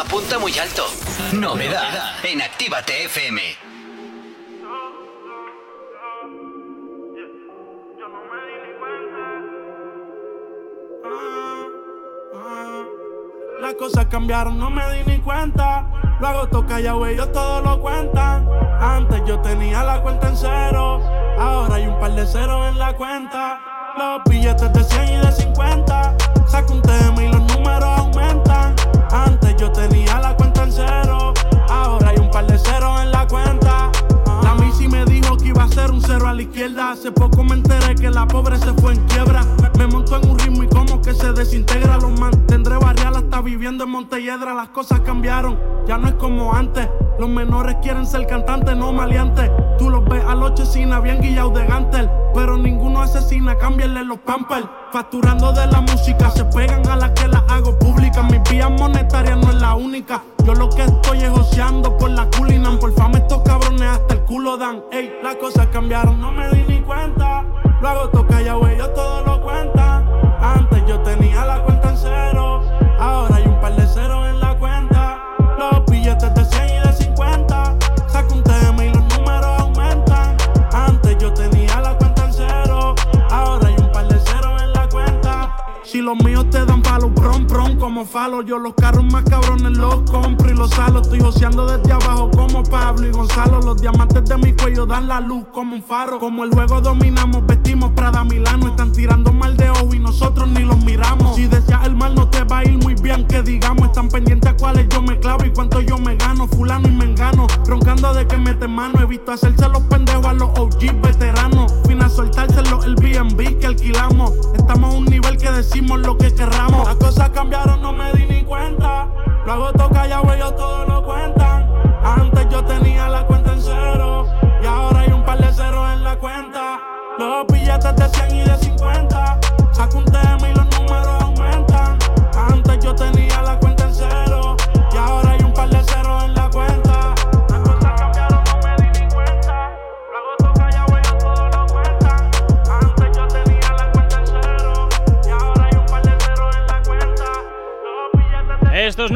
Apunta muy alto. Novedad en Actívate FM. Las cosas cambiaron, no me di ni cuenta. Luego toca ya, güey, ellos todo lo cuentan. Antes yo tenía la cuenta en cero. Ahora hay un par de ceros en la cuenta. Los billetes de 100 y de 50. Saco un tema y. Antes yo tenía la cuenta en cero. Ahora hay un par de ceros en la cuenta. La Missy me dijo que iba a ser un cero a la izquierda. Hace poco me enteré que la pobre se fue en quiebra. Se desintegra. Los mantendré barrial hasta viviendo en Montelledra. Las cosas cambiaron, ya no es como antes. Los menores quieren ser cantantes, no maleantes. Tú los ves a los chesinas bien guillados de gantel. Pero ninguno asesina, cámbienle los pampers. Facturando de la música, se pegan a las que las hago públicas. Mi vía monetaria no es la única. Yo lo que estoy es joseando por la culinan. Por fama estos cabrones hasta el culo dan. Ey, las cosas cambiaron, no me di ni cuenta. Luego toca ya, güey, ellos todo lo cuentan. Antes yo tenía la cuenta en cero. Ahora hay un par de ceros en la cuenta. Si los míos te dan palo, prom, prom, como falo. Yo los carros más cabrones los compro y los salo. Estoy joseando desde abajo como Pablo y Gonzalo. Los diamantes de mi cuello dan la luz como un faro. Como el juego dominamos, vestimos Prada Milano. Están tirando mal de ojo y nosotros ni los miramos. Si deseas el mal, no te va a ir muy bien, que digamos. Están pendientes a cuáles yo me clavo y cuánto yo me gano. Fulano y me engano, roncando de que mete mano. He visto hacerse los pendejos a los OG veteranos. Fin a soltárselo el BNB que alquilamos. Estamos un decimos lo que querramos. Las cosas cambiaron, no me di ni cuenta. Luego toca ya, güey, ellos todo lo cuentan.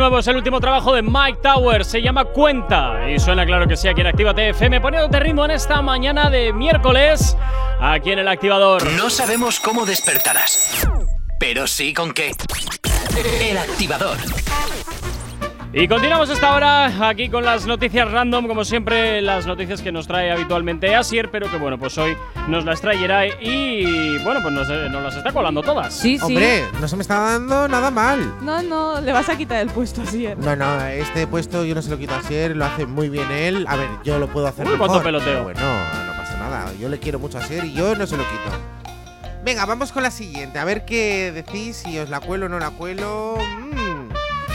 Es el último trabajo de Mike Towers, se llama Cuenta y suena claro que sí aquí en Actívate FM, poniéndote ritmo en esta mañana de miércoles aquí en el activador. No sabemos cómo despertarás, pero sí con qué. El activador. Y continuamos esta hora aquí con las noticias random, como siempre, las noticias que nos trae habitualmente Asier, pero que bueno, pues hoy nos las trae Yeray y bueno, pues nos, nos las está colando todas. Hombre, no se me está dando nada mal. No, no, le vas a quitar el puesto así. ¿eh? No, no, este puesto yo no se lo quito a Sier, lo hace muy bien él. A ver, yo lo puedo hacer Uy, mejor. cuánto peloteo. Bueno, no pasa nada. Yo le quiero mucho a Sier y yo no se lo quito. Venga, vamos con la siguiente. A ver qué decís, si os la cuelo o no la cuelo. Mm.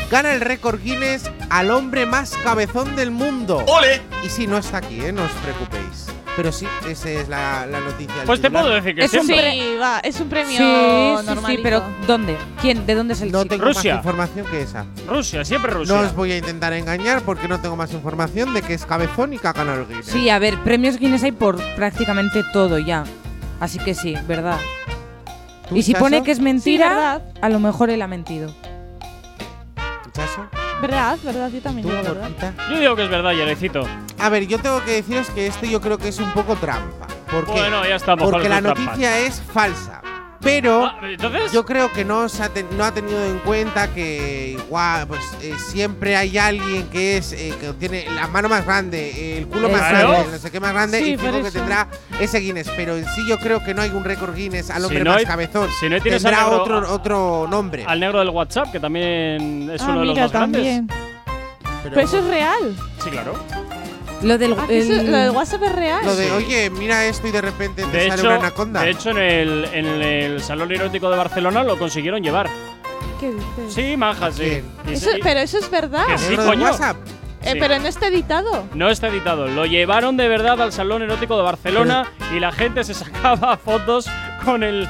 Gana el récord Guinness al hombre más cabezón del mundo. ¡Ole! Y si no está aquí, ¿eh? No os preocupéis. Pero sí, esa es la, la noticia. Pues te titular. puedo decir que Es un sí. Sí, va, es un premio Sí, sí, sí, pero ¿dónde? ¿Quién? ¿De dónde es el No chico? tengo Rusia. más información que esa. Rusia, siempre Rusia. No os voy a intentar engañar porque no tengo más información de que es cabezón y que ha ganado el Guinness. Sí, a ver, premios Guinness hay por prácticamente todo ya. Así que sí, verdad. ¿Tú, Y si pone que es Sí, mentira, a lo mejor él ha mentido. ¿Chaso? Verdad, verdad, yo también ¿Tú, digo verdad. Gorkita? Yo digo que es verdad, Yerecito. A ver, yo tengo que deciros que esto yo creo que es un poco trampa. ¿Por qué? Bueno, ya estamos. Porque la trampas. noticia es falsa. Pero Ah, Entonces, yo creo que no, se ha ten- no ha tenido en cuenta que igual, pues, eh, siempre hay alguien que es eh, que tiene la mano más grande, el culo más Claro. grande, no sé qué más grande, Sí, y fijo que tendrá ese Guinness. Pero en sí yo creo que no hay un récord Guinness al Si hombre no más hay- cabezón. si no tienes tendrá negro- otro, otro nombre. al negro del WhatsApp, que también es Ah, uno de los más grandes. Pero, Pero eso es real. Sí, claro. Lo del Ah, eso- lo del WhatsApp es real. lo de, Sí. oye, mira esto y de repente te De sale hecho, una anaconda. de hecho en, el, en el Salón Erótico de Barcelona lo consiguieron llevar. ¿Qué dices? Sí, maja, sí. Eso- pero eso es verdad. Que sí, ¿Negro del coño. WhatsApp? Eh, Sí. pero no está editado. No está editado. Lo llevaron de verdad al Salón Erótico de Barcelona [laughs] y la gente se sacaba fotos con el,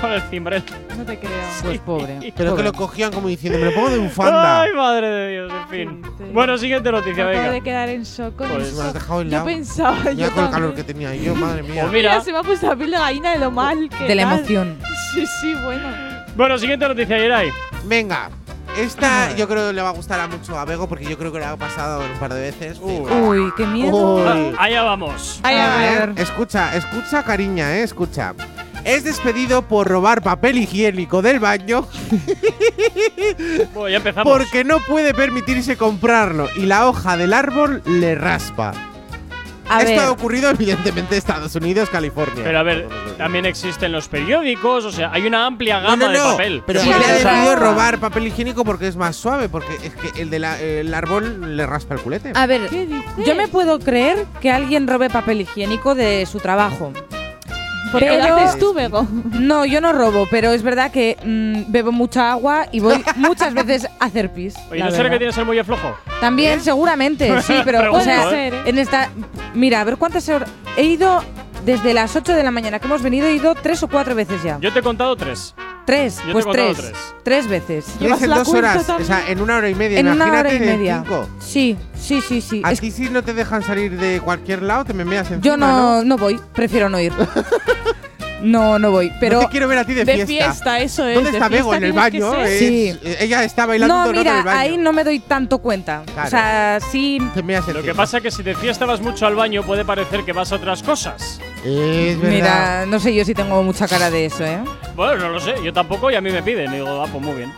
con el cimbrel. No te creo. Pues pobre. Pero que lo cogían como diciendo, me lo pongo de bufanda. Ay, madre de Dios, en fin. dices? Bueno, siguiente noticia, Me acabo venga. de quedar en shock con Pues- eso. Me has dejado Yo helado. pensaba, Ya yo con el calor que tenía yo, madre mía. Pues mira, se me ha puesto la piel de gallina de lo mal que De la tal. emoción. Sí, sí, bueno. bueno, siguiente noticia, Yeray. Venga, esta yo creo que le va a gustar a mucho a Bego porque yo creo que le ha pasado un par de veces. Uy, qué miedo. Uy. Allá vamos. Ay, A ver. ver, escucha, escucha, cariña, eh, escucha. Es despedido por robar papel higiénico del baño Bueno, ya empezamos. porque no puede permitirse comprarlo y la hoja del árbol le raspa. A Esto ver, ha ocurrido evidentemente en Estados Unidos, California. Pero a ver, también existen los periódicos, o sea, hay una amplia no, gama no, de no, papel. Pero él puedes ha usar. decidido robar papel higiénico porque es más suave, porque es que el del árbol le raspa el culete. a ver, ¿Qué dices? yo me puedo creer que alguien robe papel higiénico de su trabajo. Porque lo haces tú, Bego. No, yo no robo, pero es verdad que mm, bebo mucha agua y voy [laughs] muchas veces a hacer pis. Oye, la ¿no será que tienes el muelle flojo? También, seguramente, sí, [laughs] pero o sea, ¿eh? ser, ¿eh? en esta. Mira, a ver cuántas horas. He ido desde las 8 de la mañana que hemos venido, he ido tres o cuatro veces ya. Yo te he contado tres. tres, yo te he pues contado tres, tres. tres. veces. Tres en dos horas, o sea, en una hora y media. En una Imagínate hora y en media. cinco. Sí, sí, sí, sí. A Es- ti si no te dejan salir de cualquier lado, te me meas encima, yo no, no voy, prefiero no ir. [laughs] no, no voy. Pero no te quiero ver a ti de, De fiesta, eso es. ¿Dónde de está Bego? fiesta En el baño. es- Sí. Ella está bailando no, todo el rato en mira, el baño. ahí no me doy tanto cuenta. Claro. O sea, sí. Lo que pasa es que si de fiesta vas mucho al baño puede parecer que vas a otras cosas. Es verdad. Mira, no sé yo si tengo mucha cara de eso, ¿eh? Bueno, no lo sé, yo tampoco y a mí me piden. Y digo, ah, pues muy bien.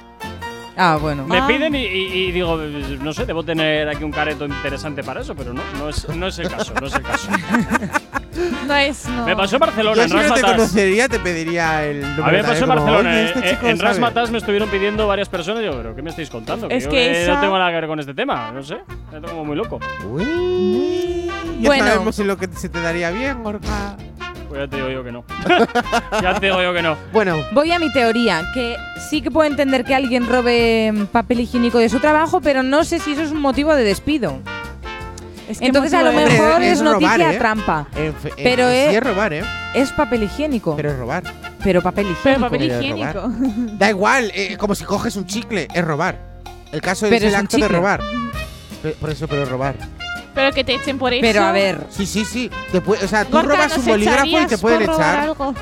Ah, bueno. Me Ah. piden y, y- y digo, no sé, debo tener aquí un careto interesante para eso, pero no, no es, no es el caso, no es el caso. [laughs] No es. No. Me pasó en Barcelona, Yo en si no te Rasmatas. conocería, te pediría el número A mí me pasó en. Barcelona, Oye, este eh, chico en sabe. Rasmatas me estuvieron pidiendo varias personas. y Yo, pero ¿qué me estáis contando? Es yo que esa- no tengo nada que ver con este tema, no sé. Me tengo como muy loco. Uy, ya Bueno. sabemos en lo que se te daría bien, Gorka. Pues ya te digo yo que no. [laughs] ya te digo yo que no. Bueno, Voy a mi teoría, que sí que puedo entender que alguien robe mm, papel higiénico de su trabajo, pero no sé si eso es un motivo de despido. Es que Entonces a lo mejor Hombre, es, es robar, noticia ¿eh? trampa. en fe- en- Pero sí eh- es robar, ¿eh? Es papel higiénico, Pero es robar. pero papel higiénico. Pero papel Pero es higiénico. [laughs] Da igual, eh, como si coges un chicle, es robar. El caso Pero es es el un acto de chicle. robar. Pe- Por eso, pero es robar. Pero que te echen por eso. Pero a ver, Sí, sí, sí. Te puede- o sea, tú Gorka, robas ¿nos un bolígrafo y te echarías pueden por robar echar. algo?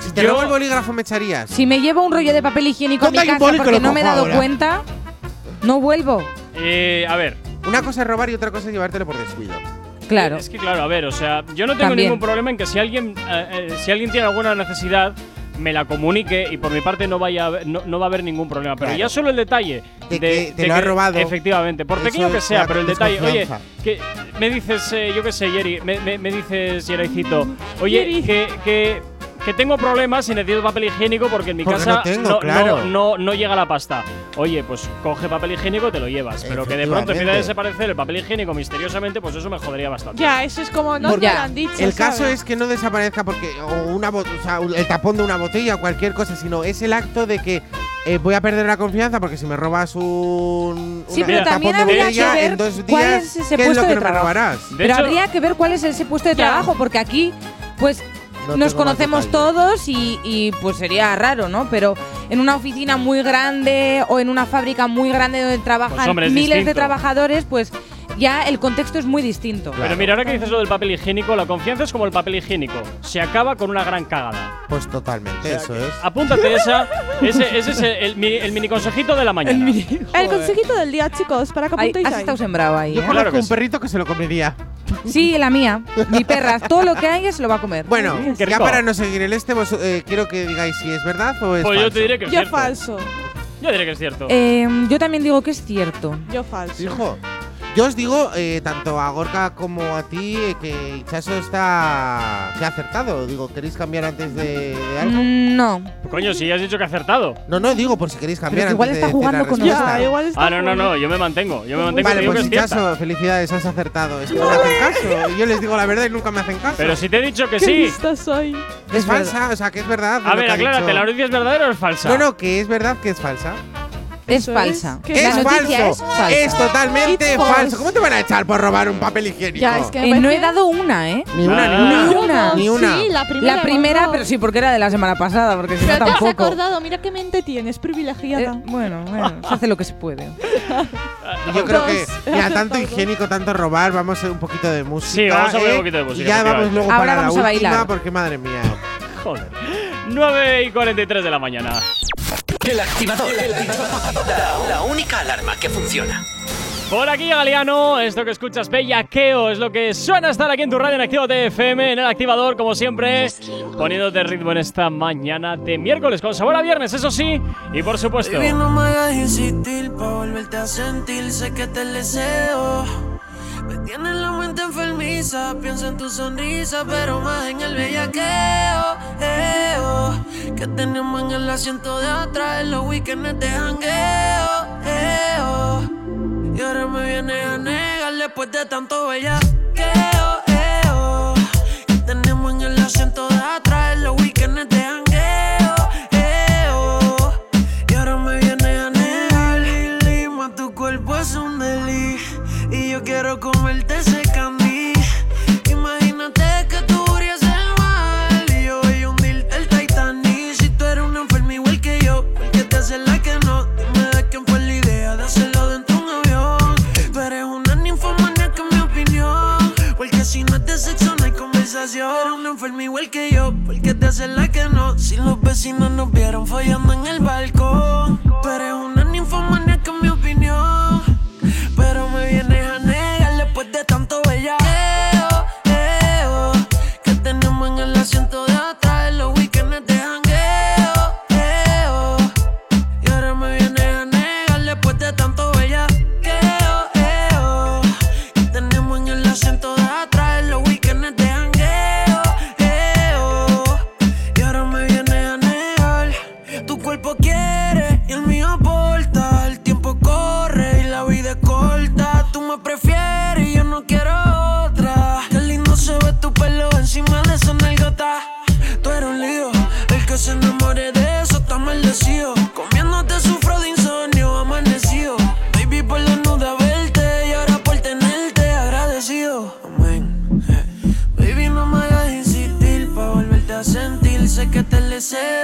Si te Yo- robo el bolígrafo, me echarías. si me llevo un rollo de papel higiénico a mi ¿Dónde hay un casa boli que porque no me he cojo dado ahora? cuenta, no vuelvo. Eh, a ver, Una cosa es robar y otra cosa es llevártelo por descuido. Claro. Es que claro, a ver, o sea, yo no tengo También. ningún problema en que si alguien, eh, eh, si alguien tiene alguna necesidad, me la comunique y por mi parte no vaya, a no, no va a haber ningún problema. Pero Claro. ya solo el detalle De que te lo que- ha robado. Efectivamente, por pequeño que sea, pero el detalle, oye, que me dices, eh, yo qué sé, Yeri, me, me- me dices, Yeraicito, oye, Yeri. que, que, que tengo problemas y necesito papel higiénico porque en mi Porque casa no tengo, no, claro. no, no, no llega la pasta. Oye, pues coge papel higiénico y te lo llevas. Pero que de pronto empiece a desaparecer el papel higiénico misteriosamente, pues eso me jodería bastante. Ya, eso es como no Porque te lo han dicho. El caso ¿sabes? es que no desaparezca porque o una o sea, el tapón de una botella o cualquier cosa, sino es el acto de que eh, voy a perder la confianza porque si me robas un. Sí, una- pero un también tapón de habría botella, que ver en dos cuál días, es ese ¿qué es puesto lo que no me trabajo. robarás? Pero habría que ver cuál es ese puesto de trabajo, porque aquí, pues, No nos conocemos todos y, y, pues sería raro, ¿no? Pero en una oficina muy grande o en una fábrica muy grande donde trabajan Pues, hombre, miles de trabajadores, pues ya el contexto es muy distinto. Pero mira, ahora que dices lo del papel higiénico, la confianza es como el papel higiénico. Se acaba con una gran cagada. Pues totalmente, eso es. Apúntate esa. Ese, ese es el, el mini, el mini consejito de la mañana. El consejito del día, chicos, para que Ay, apuntéis has ahí. estado sembrado ahí. Yo ¿eh? conozco un perrito que se lo comería. Sí, la mía. Mi perra. [laughs] Todo lo que hay se lo va a comer. Bueno, ya para no seguir el este, vos, eh, quiero que digáis si es verdad o es Pues yo falso. te diré que es Yo cierto. falso. Yo diré que es cierto. Eh, yo también digo que es cierto. Yo falso. Hijo, yo os digo, eh, tanto a Gorka como a ti, eh, que Ichazo está. que ha acertado. Digo, ¿queréis cambiar antes de, de algo? Mm, no. Coño, si ya has dicho que ha acertado. No, no, digo por si queréis cambiar Pero que igual antes está de decir jugando la con respuesta. Ya, igual está Ah, no, no, no, yo me mantengo. Yo me mantengo Vale, digo pues que es cierta. Ichazo, felicidades, has acertado. Es que no me hacen caso. Y yo les digo la verdad y nunca me hacen caso. Pero si te he dicho que Qué sí. lista soy. es falsa, o sea, que es verdad. A lo ver, que ha aclárate, dicho. ¿la noticia es verdadera o es falsa? No, no, que es verdad que es falsa. Es falsa. es falso. es falsa. Es totalmente It's falso. ¿Cómo te van a echar por robar un papel higiénico? Ya, es que Eh, no he dado una, ¿eh? Ni una, ni Ah. una. Ni una. Ni una. Sí, la primera. La primera, pero sí, porque era de la semana pasada, porque si no Pero te has tampoco. acordado, mira qué mente tienes, Eh, privilegiada. bueno, bueno, se hace lo que se puede. Yo creo que ya tanto higiénico, tanto robar, vamos a hacer un poquito de música. Sí, vamos a poner ¿eh? un poquito de música, Y ya vamos efectivamente. luego Ahora para vamos la a última, bailar. porque madre mía. Joder. 9 y 43 de la mañana. El activador. La, la única alarma que funciona. Por aquí Galeano, esto que escuchas Bellaqueo es lo que suena estar aquí en tu radio en Actívate FM, en el activador, como siempre, poniéndote ritmo en esta mañana de miércoles, con sabor a viernes, eso sí, y por supuesto. Baby, no me hagas insistir pa' volverte a sentir, sé que te deseo. Me tienes la mente enfermiza, pienso en tu sonrisa, pero más en el bellaqueo, eh, oh, que tenemos en el asiento de atrás los weekends de jangueo, eh, oh. Y ahora me vienes a negar después de tanto bellaqueo, eh, oh, que tenemos en el asiento de atrás en los weekends de jangueo, eh, oh. Eres una enferma igual que yo ¿Por qué te haces la que no? Si los vecinos nos vieron follando en el balcón Tú eres una ninfomaníaca en mi opinión Pero me vienes a negar después de tanto bellaqueo say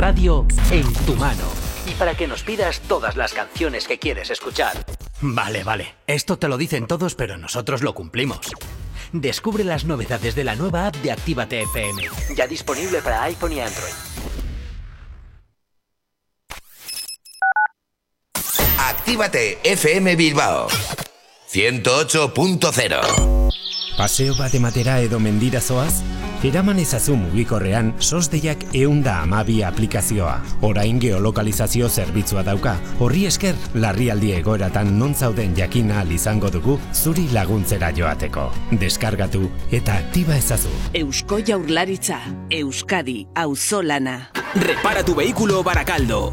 radio en tu mano. Y para que nos pidas todas las canciones que quieres escuchar. Vale, vale. Esto te lo dicen todos, pero nosotros lo cumplimos. Descubre las novedades de la nueva app de Actívate FM. Ya disponible para iPhone y Android. Actívate FM Bilbao 108.0 Paseo bat ematera edo mendira zoaz? Eraman ezazu mugikorrean sosdeiak eunda amabi aplikazioa. Orain geolokalizazio zerbitzua dauka. Horri esker, larrialdi egoeratan non zauden jakin ahal izango dugu zuri laguntzera joateko. Deskargatu eta aktiba ezazu. Eusko Jaurlaritza, Euskadi, Auzolana. Repara tu vehículo Baracaldo.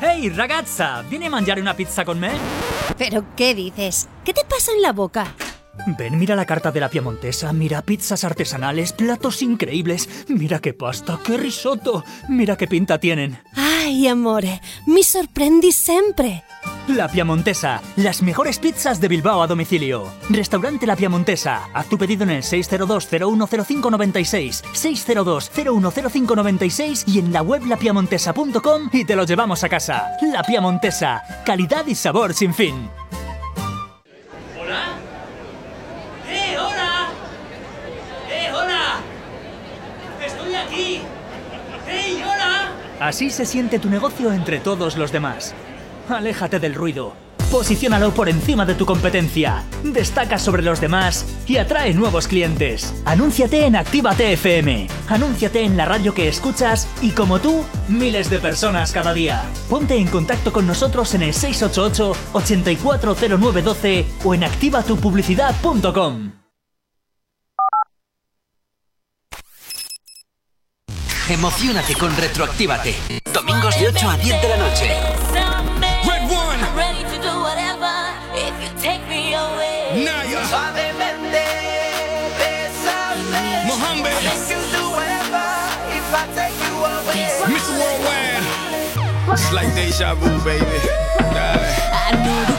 Hey, ragazza, ¿viene a mangiare una pizza con me? ¿Pero qué dices? ¿Qué te pasa en la boca? Ven, mira la carta de la Piemontesa, mira pizzas artesanales, platos increíbles, mira qué pasta, qué risotto, mira qué pinta tienen. Ay, amore, mi sorprendi sempre. La Piamontesa, las mejores pizzas de Bilbao a domicilio. Restaurante La Piamontesa. Haz tu pedido en el 602-010596, 602-010596 y en la web lapiamontesa.com y te lo llevamos a casa. La Piamontesa, calidad y sabor sin fin. ¿Hola? ¡Eh, hola! ¡Eh, hola! ¡Estoy aquí! ¡Hey, hola! Así se siente tu negocio entre todos los demás. Aléjate del ruido. Posiciónalo por encima de tu competencia. Destaca sobre los demás y atrae nuevos clientes. Anúnciate en Actívate FM. Anúnciate en la radio que escuchas y como tú, miles de personas cada día. Ponte en contacto con nosotros en el 688 840912 o en activatupublicidad.com. Emocionate con Retroactívate. Domingos de 8 a 10 de la noche. Naya. Suavemente, bésame. Mohammed. I make you do whatever if I take you away. Mr. Worldwide. It's like deja vu, baby. Darling. I know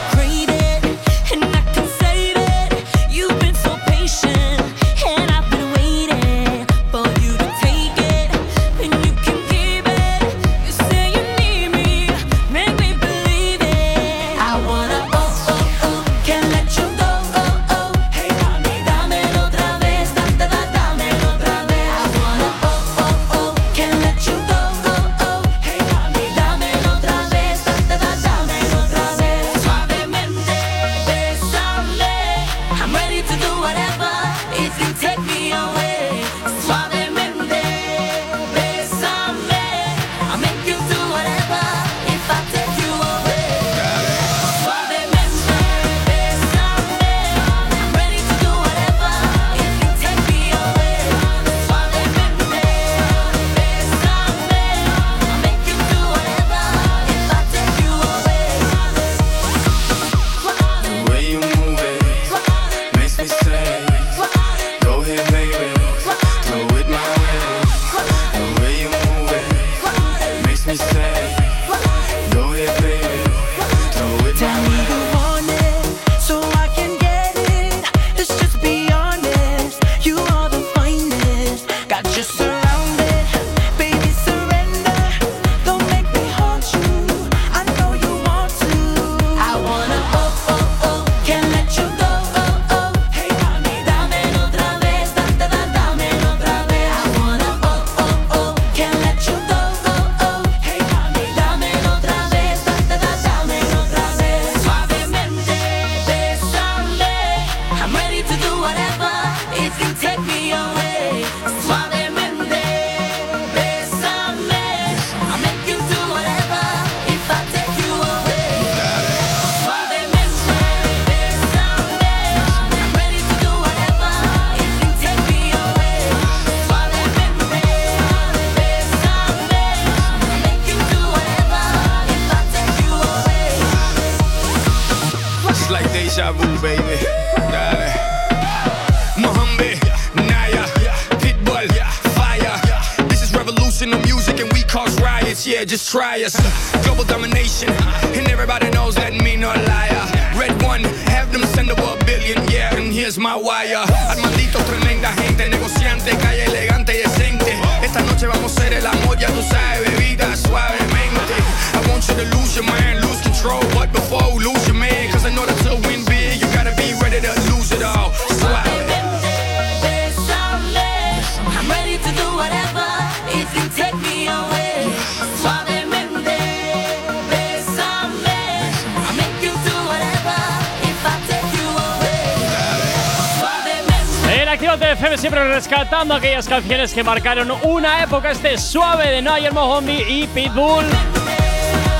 aquellas canciones que marcaron una época. Este suave de Nayer Mohombi y Pitbull.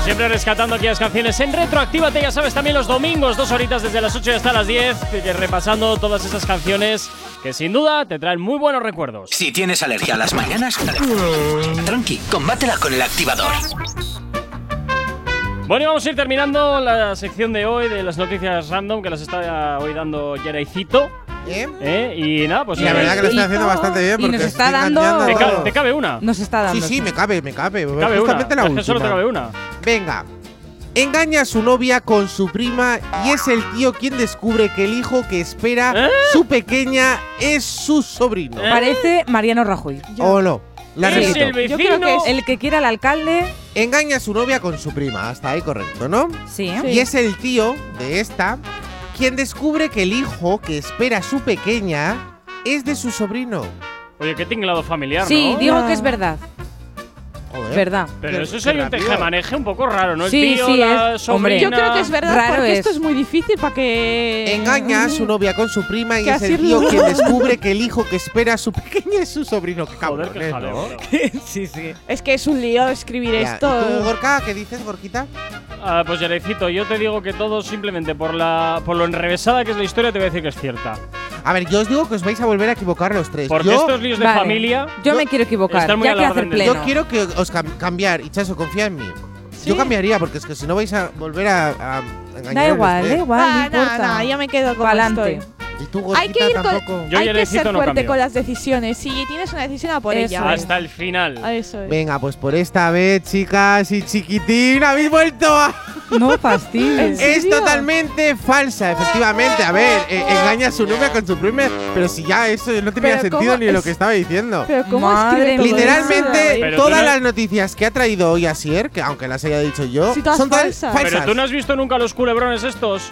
Siempre rescatando aquellas canciones en retroactívate, ya sabes, también los domingos, dos horitas desde las 8 hasta las 10, eh, repasando todas esas canciones que sin duda te traen muy buenos recuerdos. Si tienes alergia a las mañanas, tranqui, combátela con el activador. Bueno, y vamos a ir terminando la sección de hoy de las noticias random que las está hoy dando Jeraicito. ¿Eh? Y nada, pues Y la eh, verdad que lo estoy haciendo bastante bien y porque nos está dando- ¿Te, ca- te cabe una? Nos está dando. Sí, sí, me cabe, me cabe. Cabe Justamente una. la Es [laughs] que solo te última. cabe una. Venga. Engaña a su novia con su prima y es el tío quien descubre que el hijo que espera ¿Eh? su pequeña es su sobrino. Parece Mariano Rajoy. ¿O no? La repito. el Yo creo que es el que quiera al alcalde. Engaña a su novia con su prima, hasta ahí correcto, ¿no? Sí. Y es el tío de esta quien descubre que el hijo que espera a su pequeña es de su sobrino. Oye, qué tinglado familiar, Sí, ¿no? digo que es verdad. Joder. Verdad. Pero eso sería un tejemaneje un poco raro, ¿no? El Sí, tío, sí, la es- hombre. Yo creo que es verdad Raro porque es. esto es muy difícil para que. Engaña a su novia con su prima y es el tío quien descubre que el hijo que espera a su [laughs] pequeña es su sobrino. Qué Joder, cabrones, qué jaleo. ¿no? [laughs] sí, sí. Es que es un lío escribir Ya, ¿y esto. tú, Gorka, qué dices, Gorquita? Ah, pues Jerecito, yo te digo que todo simplemente por la por lo enrevesada que es la historia te voy a decir que es cierta. A ver, yo os digo que os vais a volver a equivocar los tres. Porque yo, estos líos de Vale. familia Yo Yo- me quiero equivocar. Están muy Ya a que la hacer orden del- pleno. yo quiero que os cam- cambiar. Y Chaso, confía en mí. Yo cambiaría porque es que si no vais a volver a, a engañar Da a igual, tres. da igual, Ah, no no, yo me quedo con Pa'lante. estoy. Y tú, Hay que ir con, tampoco. Yo hay que ser no fuerte cambio. con las decisiones. Si tienes una decisión, a por Eso ella. es. Hasta el final. A Eso es. Venga, pues por esta vez, chicas y chiquitín, habéis vuelto a. No fastidies. ¿En Es totalmente falsa, efectivamente. A ver, eh, engaña a su novia con su prima, pero si ya eso no tenía Pero sentido ¿cómo ni lo que estaba diciendo. Pero ¿cómo Madre todo. Literalmente, Pero todas no- las noticias que ha traído hoy Asier, que aunque las haya dicho yo, son falsas. Pero tú no has visto nunca los culebrones estos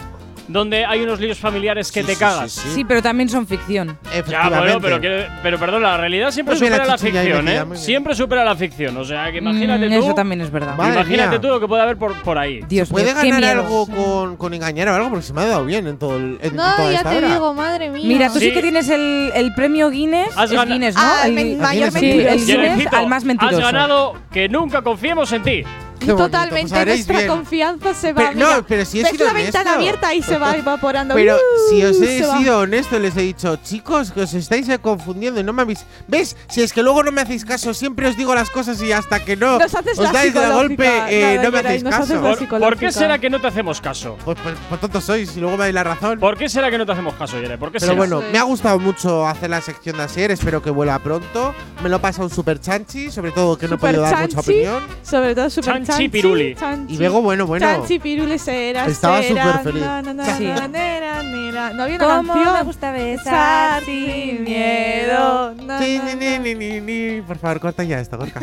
donde hay unos líos familiares que Sí, te cagas. sí, sí. Sí, pero también son ficción. Ya, bueno, pero, que- pero perdón, la realidad siempre Muy bien, supera la la chichilla ahí ficción, metida, ¿eh? muy bien. Siempre supera la ficción. O sea, que imagínate Mm, tú. Eso también es verdad. Madre imagínate mía. tú lo que puede haber por, por ahí. Dios ¿Puede mío, qué ganar miedo. algo con, con engañar o algo? Porque se me ha dado bien en todo el, en No, toda ya esta te hora. digo, madre mía. Mira, tú sí, Sí. que tienes el, el premio Guinness. Has es gana- Guinness, ¿no? Ah, el men- mayor Sí, sí, el mentiroso. Guinness al más mentiroso. Has ganado que nunca confiemos en ti. Qué bonito, Totalmente, pues nuestra bien. confianza se va. Pero- no, mira, pero si he sido la ventana honesto. abierta y se va evaporando. [laughs] Pero ¡Uh! si os he se va. sido honesto, les he dicho, chicos, que os estáis eh, confundiendo y no me habéis. ¿Ves? Si es que luego no me hacéis caso, siempre os digo las cosas y hasta que no Nos haces os la dais de golpe, eh, Nada, no me hacéis haces caso. ¿Por, por qué será que no te hacemos caso? Pues, pues, pues tontos sois y luego me dais la razón. ¿Por qué será que no te hacemos caso, Yere? ¿Por qué Pero será? bueno, me ha gustado mucho hacer la sección de Asier, espero que vuelva pronto. Me lo he pasado súper chanchi, sobre todo que no he Super podido dar mucha chanchi, opinión. Sobre todo super Chanchi chanchi. piruli. chanchi. Y luego, bueno, bueno. Chanchi piruli será. Estaba será, súper feliz. na, na, na, Sí. na, nera, nera. No había una ¿Cómo canción. me gusta besar sin miedo? Sí, na, ni, ni, ni, ni, ni. Por favor, corta ya esto, Gorka.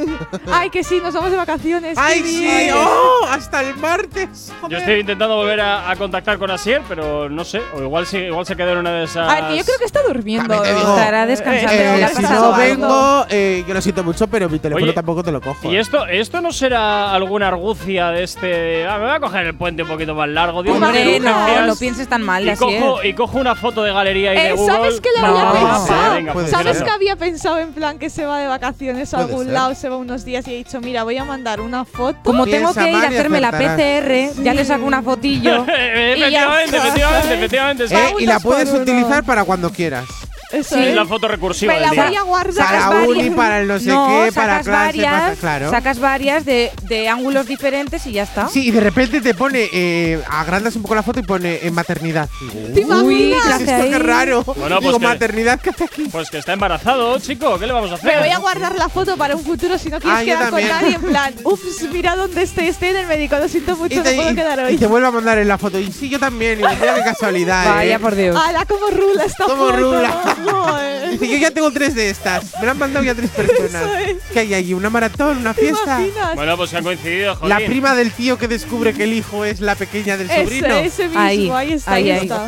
[laughs] Ay, que sí, nos vamos de vacaciones. ¡Ay, sí! bien. ¡Oh! ¡Hasta el martes! Yo estoy intentando volver a, a contactar con Asier, pero no sé. O igual, sí, igual se quedó en una de esas. A ver, que yo creo que está durmiendo. Estará descansando. Eh, Eh, si no vengo, eh, yo lo siento mucho, pero mi teléfono Oye, tampoco te lo cojo. ¿Y eh. esto, esto no será alguna argucia de este.? Ah, me voy a coger el puente un poquito más largo. Dios, Hombre, no, no pienses tan mal, y así es. cojo, y cojo una foto de galería y de Eh, Google. ¿Sabes qué le No, había no, pensado? venga, funciona ¿Sabes que había pensado en plan que se va de vacaciones a algún ser. lado, se va unos días y he dicho, mira, voy a mandar una foto? Como tengo que ir a hacerme la. PCR, ya le saco una fotillo. [laughs] efectivamente, efectivamente, efectivamente. Eh, y la puedes utilizar para cuando quieras. Eso Es es. la foto recursiva Me la voy a guardar. Para Sacas uni, varias- para el no sé no, qué, para clase, varias, para- claro. Sacas varias de, de ángulos diferentes y ya está. Sí, y de repente te pone, eh, agrandas un poco la foto y pone en maternidad. ¿Te Uy? ¿qué raro. Bueno, pues Digo, que- maternidad, ¿qué hace aquí? Pues que está embarazado, chico. ¿Qué le vamos a hacer? Me voy a guardar la foto para un futuro si no quieres Ah, quedar con nadie. En plan, [laughs] ups, mira dónde estoy, estoy en el médico, lo siento mucho, Y no te, puedo y- quedar y hoy. te vuelve a mandar en la foto. Y sí, yo también. Y mira qué casualidad. Vaya eh. por Dios. ¡Hala, como rula esta Como foto! rula. [laughs] Joder. Dice, yo ya tengo tres de estas. Me lo han mandado ya tres personas. Es. ¿Qué hay allí? ¿Una maratón? ¿Una ¿Te fiesta? Bueno, pues que han coincidido, joder. La prima del tío que descubre que el hijo es la pequeña del sobrino. Ese, mismo, Ahí, ahí, está, ahí, ahí, ahí. está.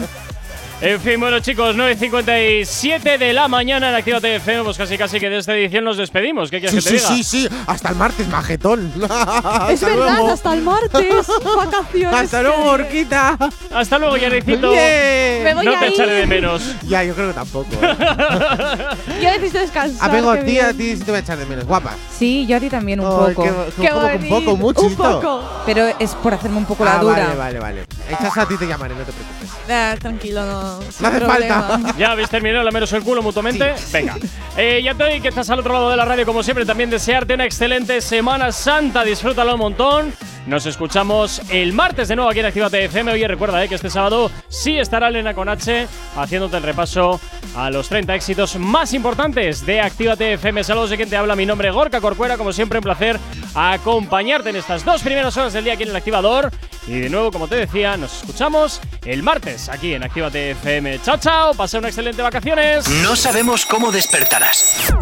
En fin, bueno chicos, 9.57 de la mañana en Actívate FM, pues casi casi que de esta edición nos despedimos. ¿Qué quieres Sí, que te sí, diga? sí, sí. Hasta el martes, majetón. [laughs] Es Hasta verdad, luego. hasta el martes, [laughs] vacaciones. Hasta luego, Orquita. Hasta luego. Me voy No a te ir. echaré de menos. Ya, yo creo que tampoco. ¿eh? [laughs] Yo necesito descansar. Amigo, tía, a bien. ti sí te voy a echar de menos. Guapa. Sí, yo a ti también un poco. qué- Qué un poco, mucho. Un poco. Pero es por hacerme un poco la Ah, dura. Vale, vale, vale. Echas a ti te llamaré, no te preocupes. Ah, tranquilo, no. No hace falta. ¿Ya habéis terminado la menos el culo mutuamente? Venga. Eh, ya estoy, que estás al otro lado de la radio, como siempre, también desearte una excelente Semana Santa. Disfrútalo un montón. Nos escuchamos el martes de nuevo aquí en Actívate FM. Oye, recuerda eh, que este sábado sí estará Elena con H haciéndote el repaso a los 30 éxitos más importantes de Actívate FM. Saludos de quien te habla, mi nombre es Gorka Corcuera. Como siempre, un placer acompañarte en estas dos primeras horas del día aquí en el activador. Y de nuevo, como te decía, nos escuchamos el martes aquí en Actívate FM. Chao, chao. Pasa unas excelente vacaciones. No sabemos cómo despertarás,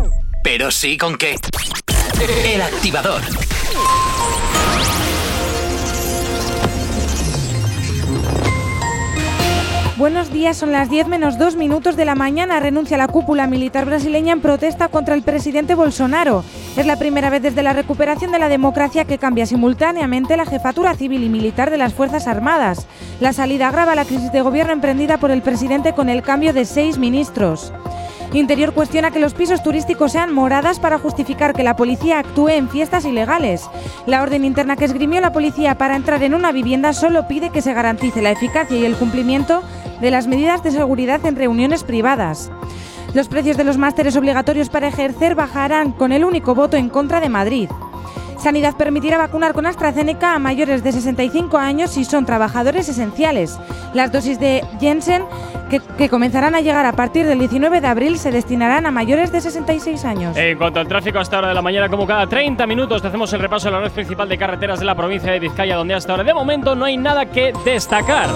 pero sí con qué. El activador. Buenos días, son las 10 menos 2 minutos de la mañana. Renuncia la cúpula militar brasileña en protesta contra el presidente Bolsonaro. Es la primera vez desde la recuperación de la democracia que cambia simultáneamente la jefatura civil y militar de las Fuerzas Armadas. La salida agrava la crisis de gobierno emprendida por el presidente con el cambio de seis ministros. Interior cuestiona que los pisos turísticos sean moradas para justificar que la policía actúe en fiestas ilegales. La orden interna que esgrimió la policía para entrar en una vivienda solo pide que se garantice la eficacia y el cumplimiento de las medidas de seguridad en reuniones privadas. Los precios de los másteres obligatorios para ejercer bajarán con el único voto en contra de Madrid. Sanidad permitirá vacunar con AstraZeneca a mayores de 65 años si son trabajadores esenciales. Las dosis de Jensen, que, comenzarán a llegar a partir del 19 de abril, se destinarán a mayores de 66 años. En cuanto al tráfico, a esta hora de la mañana, como cada 30 minutos, hacemos el repaso de la red principal de carreteras de la provincia de Vizcaya, donde hasta ahora de momento no hay nada que destacar.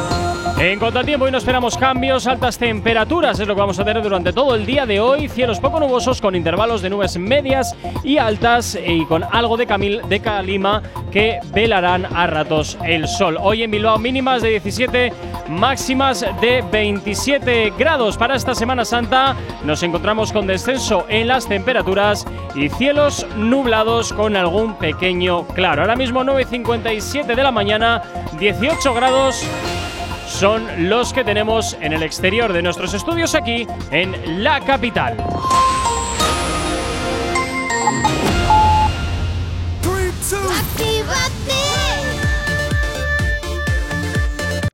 En cuanto al tiempo, hoy no esperamos cambios, altas temperaturas es lo que vamos a tener durante todo el día de hoy. Cielos poco nubosos con intervalos de nubes medias y altas y con algo de, camil, de calima que velarán a ratos el sol. Hoy en Bilbao mínimas de 17, máximas de 27 grados. Para esta Semana Santa nos encontramos con descenso en las temperaturas y cielos nublados con algún pequeño claro. Ahora mismo 9.57 de la mañana, 18 grados son los que tenemos en el exterior de nuestros estudios aquí en la capital.